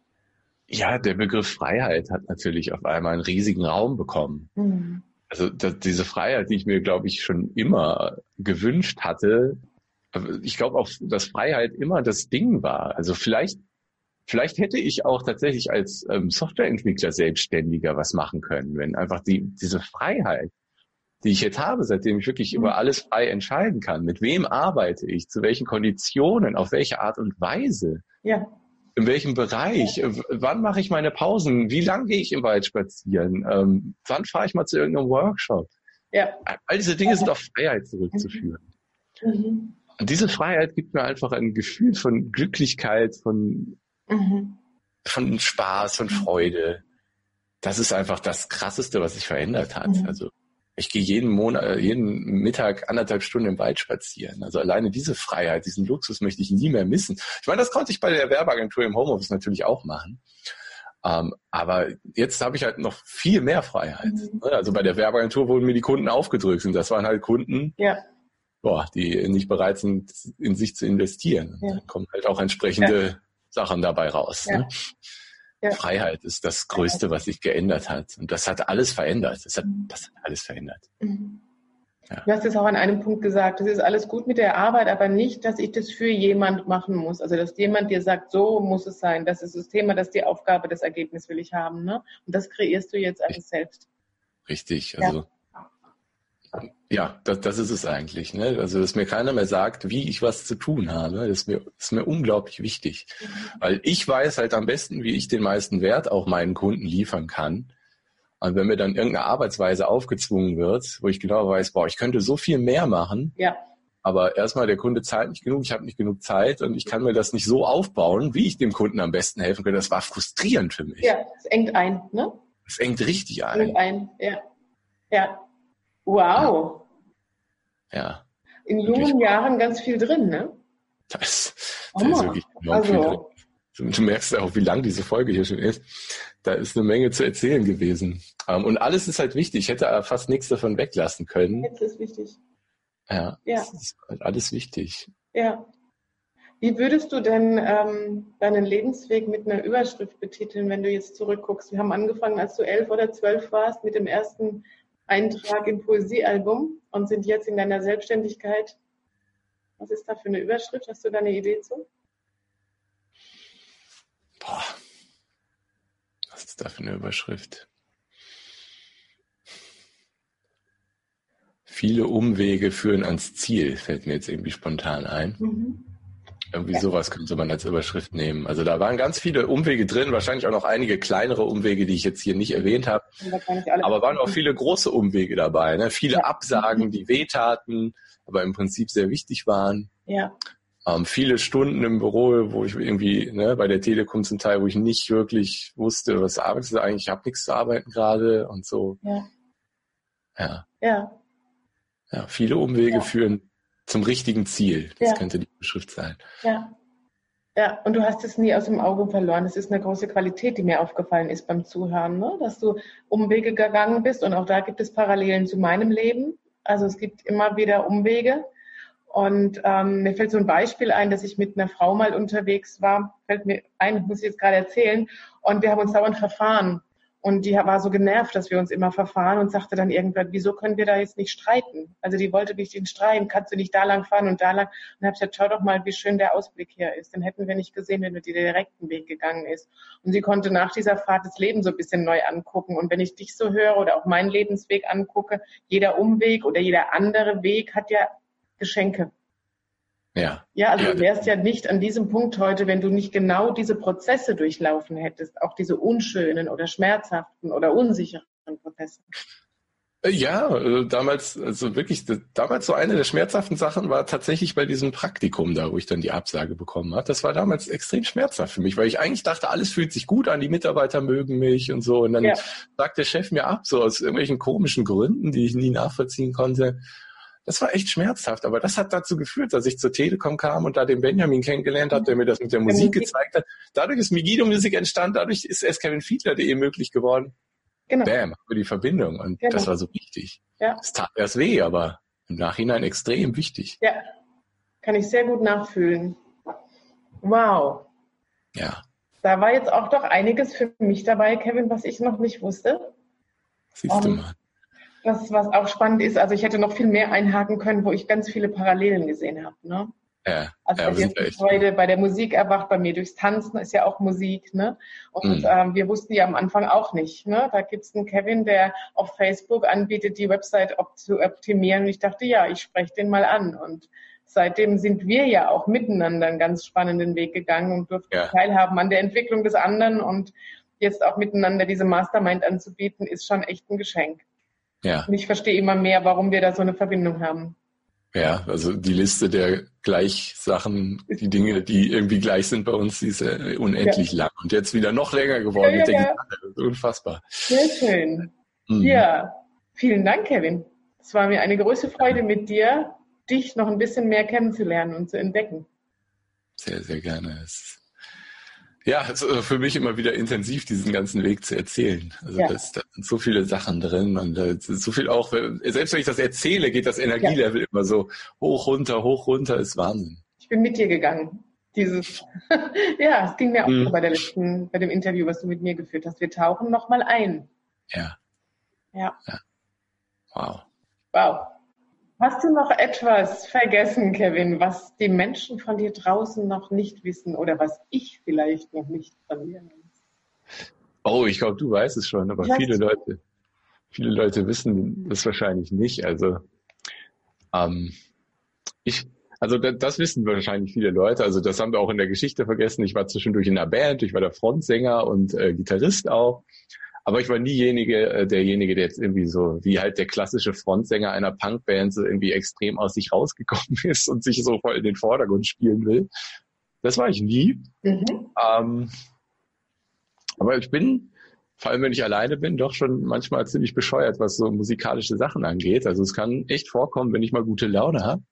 Ja, der Begriff Freiheit hat natürlich auf einmal einen riesigen Raum bekommen. Mhm. Also das, diese Freiheit, die ich mir, glaube ich, schon immer gewünscht hatte, ich glaube auch, dass Freiheit immer das Ding war. Also vielleicht, vielleicht hätte ich auch tatsächlich als ähm, Softwareentwickler selbstständiger was machen können, wenn einfach die, diese Freiheit, die ich jetzt habe, seitdem ich wirklich über mhm. alles frei entscheiden kann, mit wem arbeite ich, zu welchen Konditionen, auf welche Art und Weise, ja. In welchem Bereich? Wann mache ich meine Pausen? Wie lange gehe ich im Wald spazieren? Ähm, wann fahre ich mal zu irgendeinem Workshop? Ja. All diese Dinge sind auf Freiheit zurückzuführen. Mhm. Und diese Freiheit gibt mir einfach ein Gefühl von Glücklichkeit, von, mhm. von Spaß, von Freude. Das ist einfach das Krasseste, was sich verändert hat. Mhm. Also ich gehe jeden Monat, äh, jeden Mittag anderthalb Stunden im Wald spazieren. Also alleine diese Freiheit, diesen Luxus möchte ich nie mehr missen. Ich meine, das konnte ich bei der Werbeagentur im Homeoffice natürlich auch machen. Ähm, aber jetzt habe ich halt noch viel mehr Freiheit. Mhm. Ne? Also bei der Werbeagentur wurden mir die Kunden aufgedrückt und das waren halt Kunden, ja. boah, die nicht bereit sind, in sich zu investieren. Ja. Dann kommen halt auch entsprechende ja. Sachen dabei raus. Ne? Ja. Freiheit ist das Größte, was sich geändert hat. Und das hat alles verändert. Das hat, mhm. das hat alles verändert. Mhm. Ja. Du hast es auch an einem Punkt gesagt, es ist alles gut mit der Arbeit, aber nicht, dass ich das für jemand machen muss. Also, dass jemand dir sagt, so muss es sein. Das ist das Thema, das ist die Aufgabe, das Ergebnis will ich haben. Ne? Und das kreierst du jetzt alles selbst. Richtig. Also, ja. Ja, das, das ist es eigentlich. Ne? Also, dass mir keiner mehr sagt, wie ich was zu tun habe, das ist mir, ist mir unglaublich wichtig. Weil ich weiß halt am besten, wie ich den meisten Wert auch meinen Kunden liefern kann. Und wenn mir dann irgendeine Arbeitsweise aufgezwungen wird, wo ich genau weiß, boah, ich könnte so viel mehr machen, ja. aber erstmal der Kunde zahlt nicht genug, ich habe nicht genug Zeit und ich kann mir das nicht so aufbauen, wie ich dem Kunden am besten helfen könnte. Das war frustrierend für mich. Ja, es engt ein, ne? Es engt richtig ein. Engt ein, ja. Ja. Wow. Ja. In jungen. Jahren ganz viel drin, ne? Das, das ist wirklich enorm also. viel drin. Du merkst ja auch, wie lang diese Folge hier schon ist. Da ist eine Menge zu erzählen gewesen. Um, und alles ist halt wichtig. Ich hätte fast nichts davon weglassen können. Jetzt ist wichtig. Ja, ja. Ist halt alles wichtig. Ja. Wie würdest du denn ähm, deinen Lebensweg mit einer Überschrift betiteln, wenn du jetzt zurückguckst? Wir haben angefangen, als du elf oder zwölf warst, mit dem ersten Eintrag im Poesiealbum und sind jetzt in deiner Selbstständigkeit. Was ist da für eine Überschrift? Hast du da eine Idee zu? Boah. Was ist da für eine Überschrift? Viele Umwege führen ans Ziel, fällt mir jetzt irgendwie spontan ein. Mhm. Irgendwie ja. sowas könnte man als Überschrift nehmen. Also da waren ganz viele Umwege drin, wahrscheinlich auch noch einige kleinere Umwege, die ich jetzt hier nicht erwähnt habe. Aber waren auch viele große Umwege dabei. Ne? Viele ja. Absagen, die wehtaten, aber im Prinzip sehr wichtig waren. Ja. Ähm, viele Stunden im Büro, wo ich irgendwie ne, bei der Telekom zum Teil, wo ich nicht wirklich wusste, was arbeitest du eigentlich, ich habe nichts zu arbeiten gerade und so. Ja. Ja. Ja. Ja, viele Umwege führen zum richtigen Ziel. Das ja. könnte die Beschrift sein. Ja. Ja, und du hast es nie aus dem Auge verloren. Das ist eine große Qualität, die mir aufgefallen ist beim Zuhören, ne? dass du Umwege gegangen bist. Und auch da gibt es Parallelen zu meinem Leben. Also es gibt immer wieder Umwege. Und ähm, mir fällt so ein Beispiel ein, dass ich mit einer Frau mal unterwegs war, fällt mir ein, muss ich jetzt gerade erzählen. Und wir haben uns dauernd verfahren. Und die war so genervt, dass wir uns immer verfahren und sagte dann irgendwann, wieso können wir da jetzt nicht streiten? Also die wollte mich den streiten, kannst du nicht da lang fahren und da lang? Und habe gesagt, schau doch mal, wie schön der Ausblick hier ist. Den hätten wir nicht gesehen, wenn du den direkten Weg gegangen ist. Und sie konnte nach dieser Fahrt das Leben so ein bisschen neu angucken. Und wenn ich dich so höre oder auch meinen Lebensweg angucke, jeder Umweg oder jeder andere Weg hat ja Geschenke. Ja. Ja, also ja. du wärst ja nicht an diesem Punkt heute, wenn du nicht genau diese Prozesse durchlaufen hättest, auch diese unschönen oder schmerzhaften oder unsicheren Prozesse. Äh, ja, also damals, also wirklich, damals so eine der schmerzhaften Sachen war tatsächlich bei diesem Praktikum da, wo ich dann die Absage bekommen habe. Das war damals extrem schmerzhaft für mich, weil ich eigentlich dachte, alles fühlt sich gut an, die Mitarbeiter mögen mich und so. Und dann ja. sagt der Chef mir ab, so aus irgendwelchen komischen Gründen, die ich nie nachvollziehen konnte. Das war echt schmerzhaft, aber das hat dazu geführt, dass ich zur Telekom kam und da den Benjamin kennengelernt habe, der mir das mit der Musik gezeigt hat. Dadurch ist Migido Music entstanden, dadurch ist erst Kevin Fiedler.de möglich geworden. Genau. Bam, für die Verbindung. Und genau. das war so wichtig. Ja. Es tat erst weh, aber im Nachhinein extrem wichtig. Ja, kann ich sehr gut nachfühlen. Wow. Ja. Da war jetzt auch doch einiges für mich dabei, Kevin, was ich noch nicht wusste. Siehst um, du mal. Was, was auch spannend ist, also ich hätte noch viel mehr einhaken können, wo ich ganz viele Parallelen gesehen habe. Ne? Ja, also ja, bei, Freude, bei der Musik erwacht, bei mir durchs Tanzen ist ja auch Musik. Ne? Und mhm. ähm, wir wussten ja am Anfang auch nicht. Ne? Da gibt's einen Kevin, der auf Facebook anbietet, die Website op zu optimieren. Und ich dachte, ja, ich spreche den mal an. Und seitdem sind wir ja auch miteinander einen ganz spannenden Weg gegangen und durften ja. teilhaben an der Entwicklung des anderen. Und jetzt auch miteinander diese Mastermind anzubieten, ist schon echt ein Geschenk. Ja. Und ich verstehe immer mehr, warum wir da so eine Verbindung haben. Ja, also die Liste der Gleichsachen, die Dinge, die irgendwie gleich sind bei uns, die ist äh, unendlich ja. lang. Und jetzt wieder noch länger geworden ja, mit der ja. Gitarre. Unfassbar. Sehr schön. Mhm. Ja, vielen Dank, Kevin. Es war mir eine große Freude mit dir, dich noch ein bisschen mehr kennenzulernen und zu entdecken. Sehr, sehr gerne. Es ja, es ist für mich immer wieder intensiv, diesen ganzen Weg zu erzählen. Also ja. das, da sind so viele Sachen drin und da ist so viel auch, selbst wenn ich das erzähle, geht das Energielevel ja. immer so hoch, runter, hoch, runter, ist Wahnsinn. Ich bin mit dir gegangen. Dieses, ja, es ging mir auch mhm. so bei der letzten, bei dem Interview, was du mit mir geführt hast. Wir tauchen nochmal ein. Ja. Ja. ja. Wow. Wow. Hast du noch etwas vergessen, Kevin, was die Menschen von dir draußen noch nicht wissen oder was ich vielleicht noch nicht von dir weiß? Oh, ich glaube, du weißt es schon, aber viele Leute, viele Leute wissen das wahrscheinlich nicht. Also ähm, ich, also das, das wissen wahrscheinlich viele Leute. Also das haben wir auch in der Geschichte vergessen. Ich war zwischendurch in einer Band, ich war der Frontsänger und äh, Gitarrist auch. Aber ich war niejenige, äh, derjenige, der jetzt irgendwie so, wie halt der klassische Frontsänger einer Punkband so irgendwie extrem aus sich rausgekommen ist und sich so voll in den Vordergrund spielen will. Das war ich nie. Mhm. Ähm, aber ich bin, vor allem wenn ich alleine bin, doch schon manchmal ziemlich bescheuert, was so musikalische Sachen angeht. Also es kann echt vorkommen, wenn ich mal gute Laune habe,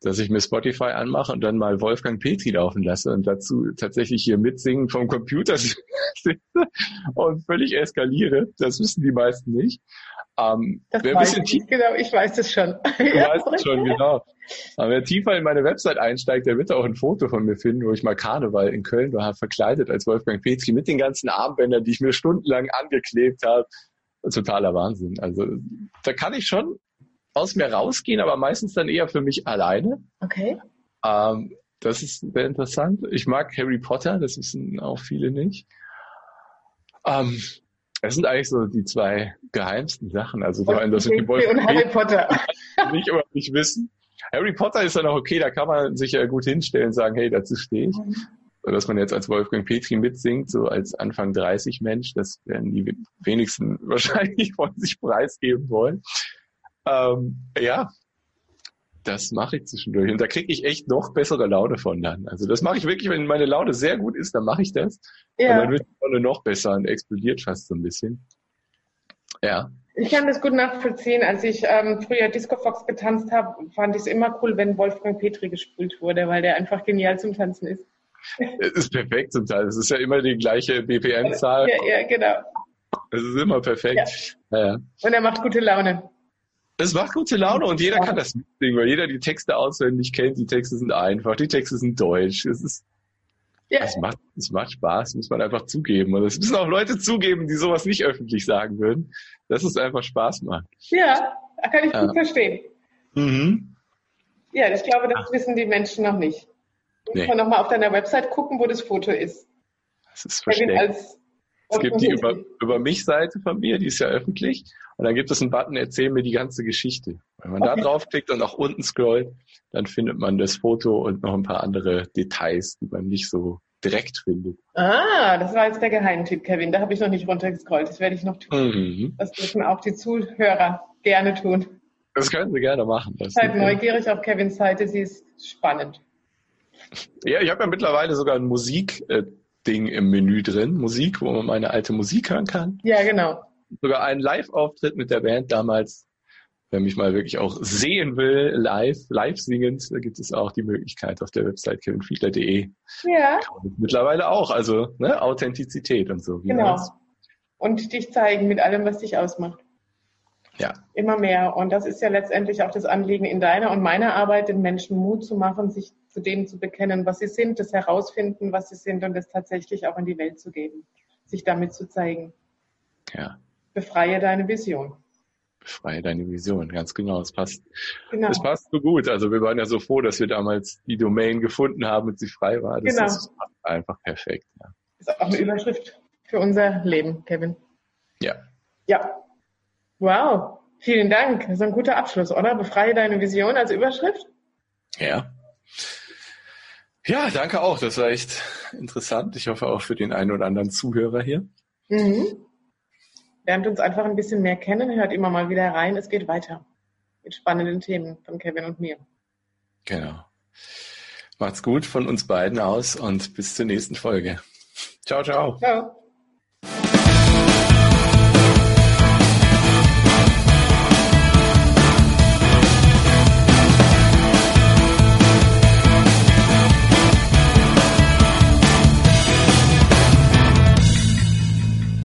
dass ich mir Spotify anmache und dann mal Wolfgang Petri laufen lasse und dazu tatsächlich hier mitsingen vom Computer sitze und völlig eskaliere. Das wissen die meisten nicht. Ähm, das wer weiß ein bisschen ich, genau, ich weiß das schon. Du weißt es schon, genau. Aber wer tiefer in meine Website einsteigt, der wird auch ein Foto von mir finden, wo ich mal Karneval in Köln war, verkleidet als Wolfgang Petri mit den ganzen Armbändern, die ich mir stundenlang angeklebt habe. Totaler Wahnsinn. Also da kann ich schon aus mir rausgehen, aber meistens dann eher für mich alleine. Okay. Ähm, das ist sehr interessant. Ich mag Harry Potter, das wissen auch viele nicht. Ähm, es sind eigentlich so die zwei geheimsten Sachen. Also und, das sind die und Harry Potter. nicht immer nicht wissen. Harry Potter ist dann auch okay, da kann man sich ja gut hinstellen und sagen, hey, dazu stehe ich. Mhm. So, dass man jetzt als Wolfgang Petri mitsingt, so als Anfang 30 Mensch, das werden die wenigsten wahrscheinlich von sich preisgeben wollen. Ähm, ja, das mache ich zwischendurch. Und da kriege ich echt noch bessere Laune von dann. Also das mache ich wirklich, wenn meine Laune sehr gut ist, dann mache ich das. Ja. Und dann wird die Laune noch besser und explodiert fast so ein bisschen. Ja. Ich kann das gut nachvollziehen. Als ich ähm, früher Disco Fox getanzt habe, fand ich es immer cool, wenn Wolfgang Petri gespult wurde, weil der einfach genial zum Tanzen ist. Es ist perfekt zum Teil. Es ist ja immer die gleiche BPM-Zahl. Ja, ja, genau. Es ist immer perfekt. Ja. Ja. Und er macht gute Laune. Es macht gute Laune und jeder kann das mitsingen, weil jeder die Texte auswendig kennt. Die Texte sind einfach, die Texte sind deutsch. Es ist, ja. es macht, es macht Spaß, muss man einfach zugeben. Und es müssen auch Leute zugeben, die sowas nicht öffentlich sagen würden, dass es einfach Spaß macht. Ja, kann ich ja. gut verstehen. Mhm. Ja, ich glaube, das Ach. wissen die Menschen noch nicht. Nee. musst man nochmal auf deiner Website gucken, wo das Foto ist. Das ist versteckt. Es gibt die über, über mich Seite von mir, die ist ja öffentlich. Und dann gibt es einen Button, erzähl mir die ganze Geschichte. Wenn man okay. da draufklickt und nach unten scrollt, dann findet man das Foto und noch ein paar andere Details, die man nicht so direkt findet. Ah, das war jetzt der Geheimtipp, Kevin. Da habe ich noch nicht runtergescrollt. Das werde ich noch tun. Mhm. Das dürfen auch die Zuhörer gerne tun. Das können sie gerne machen. Seid neugierig auf Kevins Seite, sie ist spannend. Ja, ich habe ja mittlerweile sogar ein Musikding im Menü drin. Musik, wo man meine alte Musik hören kann. Ja, genau sogar einen Live-Auftritt mit der Band damals. Wer mich mal wirklich auch sehen will, live, live singend, da gibt es auch die Möglichkeit auf der Website kevinfiedler.de. Ja. Mittlerweile auch, also ne, Authentizität und so. Genau. Das. Und dich zeigen mit allem, was dich ausmacht. Ja. Immer mehr. Und das ist ja letztendlich auch das Anliegen in deiner und meiner Arbeit, den Menschen Mut zu machen, sich zu dem zu bekennen, was sie sind, das herausfinden, was sie sind und das tatsächlich auch in die Welt zu geben, sich damit zu zeigen. Ja. Befreie deine Vision. Befreie deine Vision, ganz genau. Es passt, genau. es passt so gut. Also wir waren ja so froh, dass wir damals die Domain gefunden haben und sie frei war. Das genau. ist einfach perfekt. Ja. Ist auch eine Überschrift für unser Leben, Kevin. Ja. Ja. Wow. Vielen Dank. Das ist ein guter Abschluss, oder? Befreie deine Vision als Überschrift? Ja. Ja, danke auch. Das war echt interessant. Ich hoffe auch für den einen oder anderen Zuhörer hier. Mhm lernt uns einfach ein bisschen mehr kennen, hört immer mal wieder rein. Es geht weiter mit spannenden Themen von Kevin und mir. Genau. Macht's gut von uns beiden aus und bis zur nächsten Folge. Ciao, ciao. Ciao.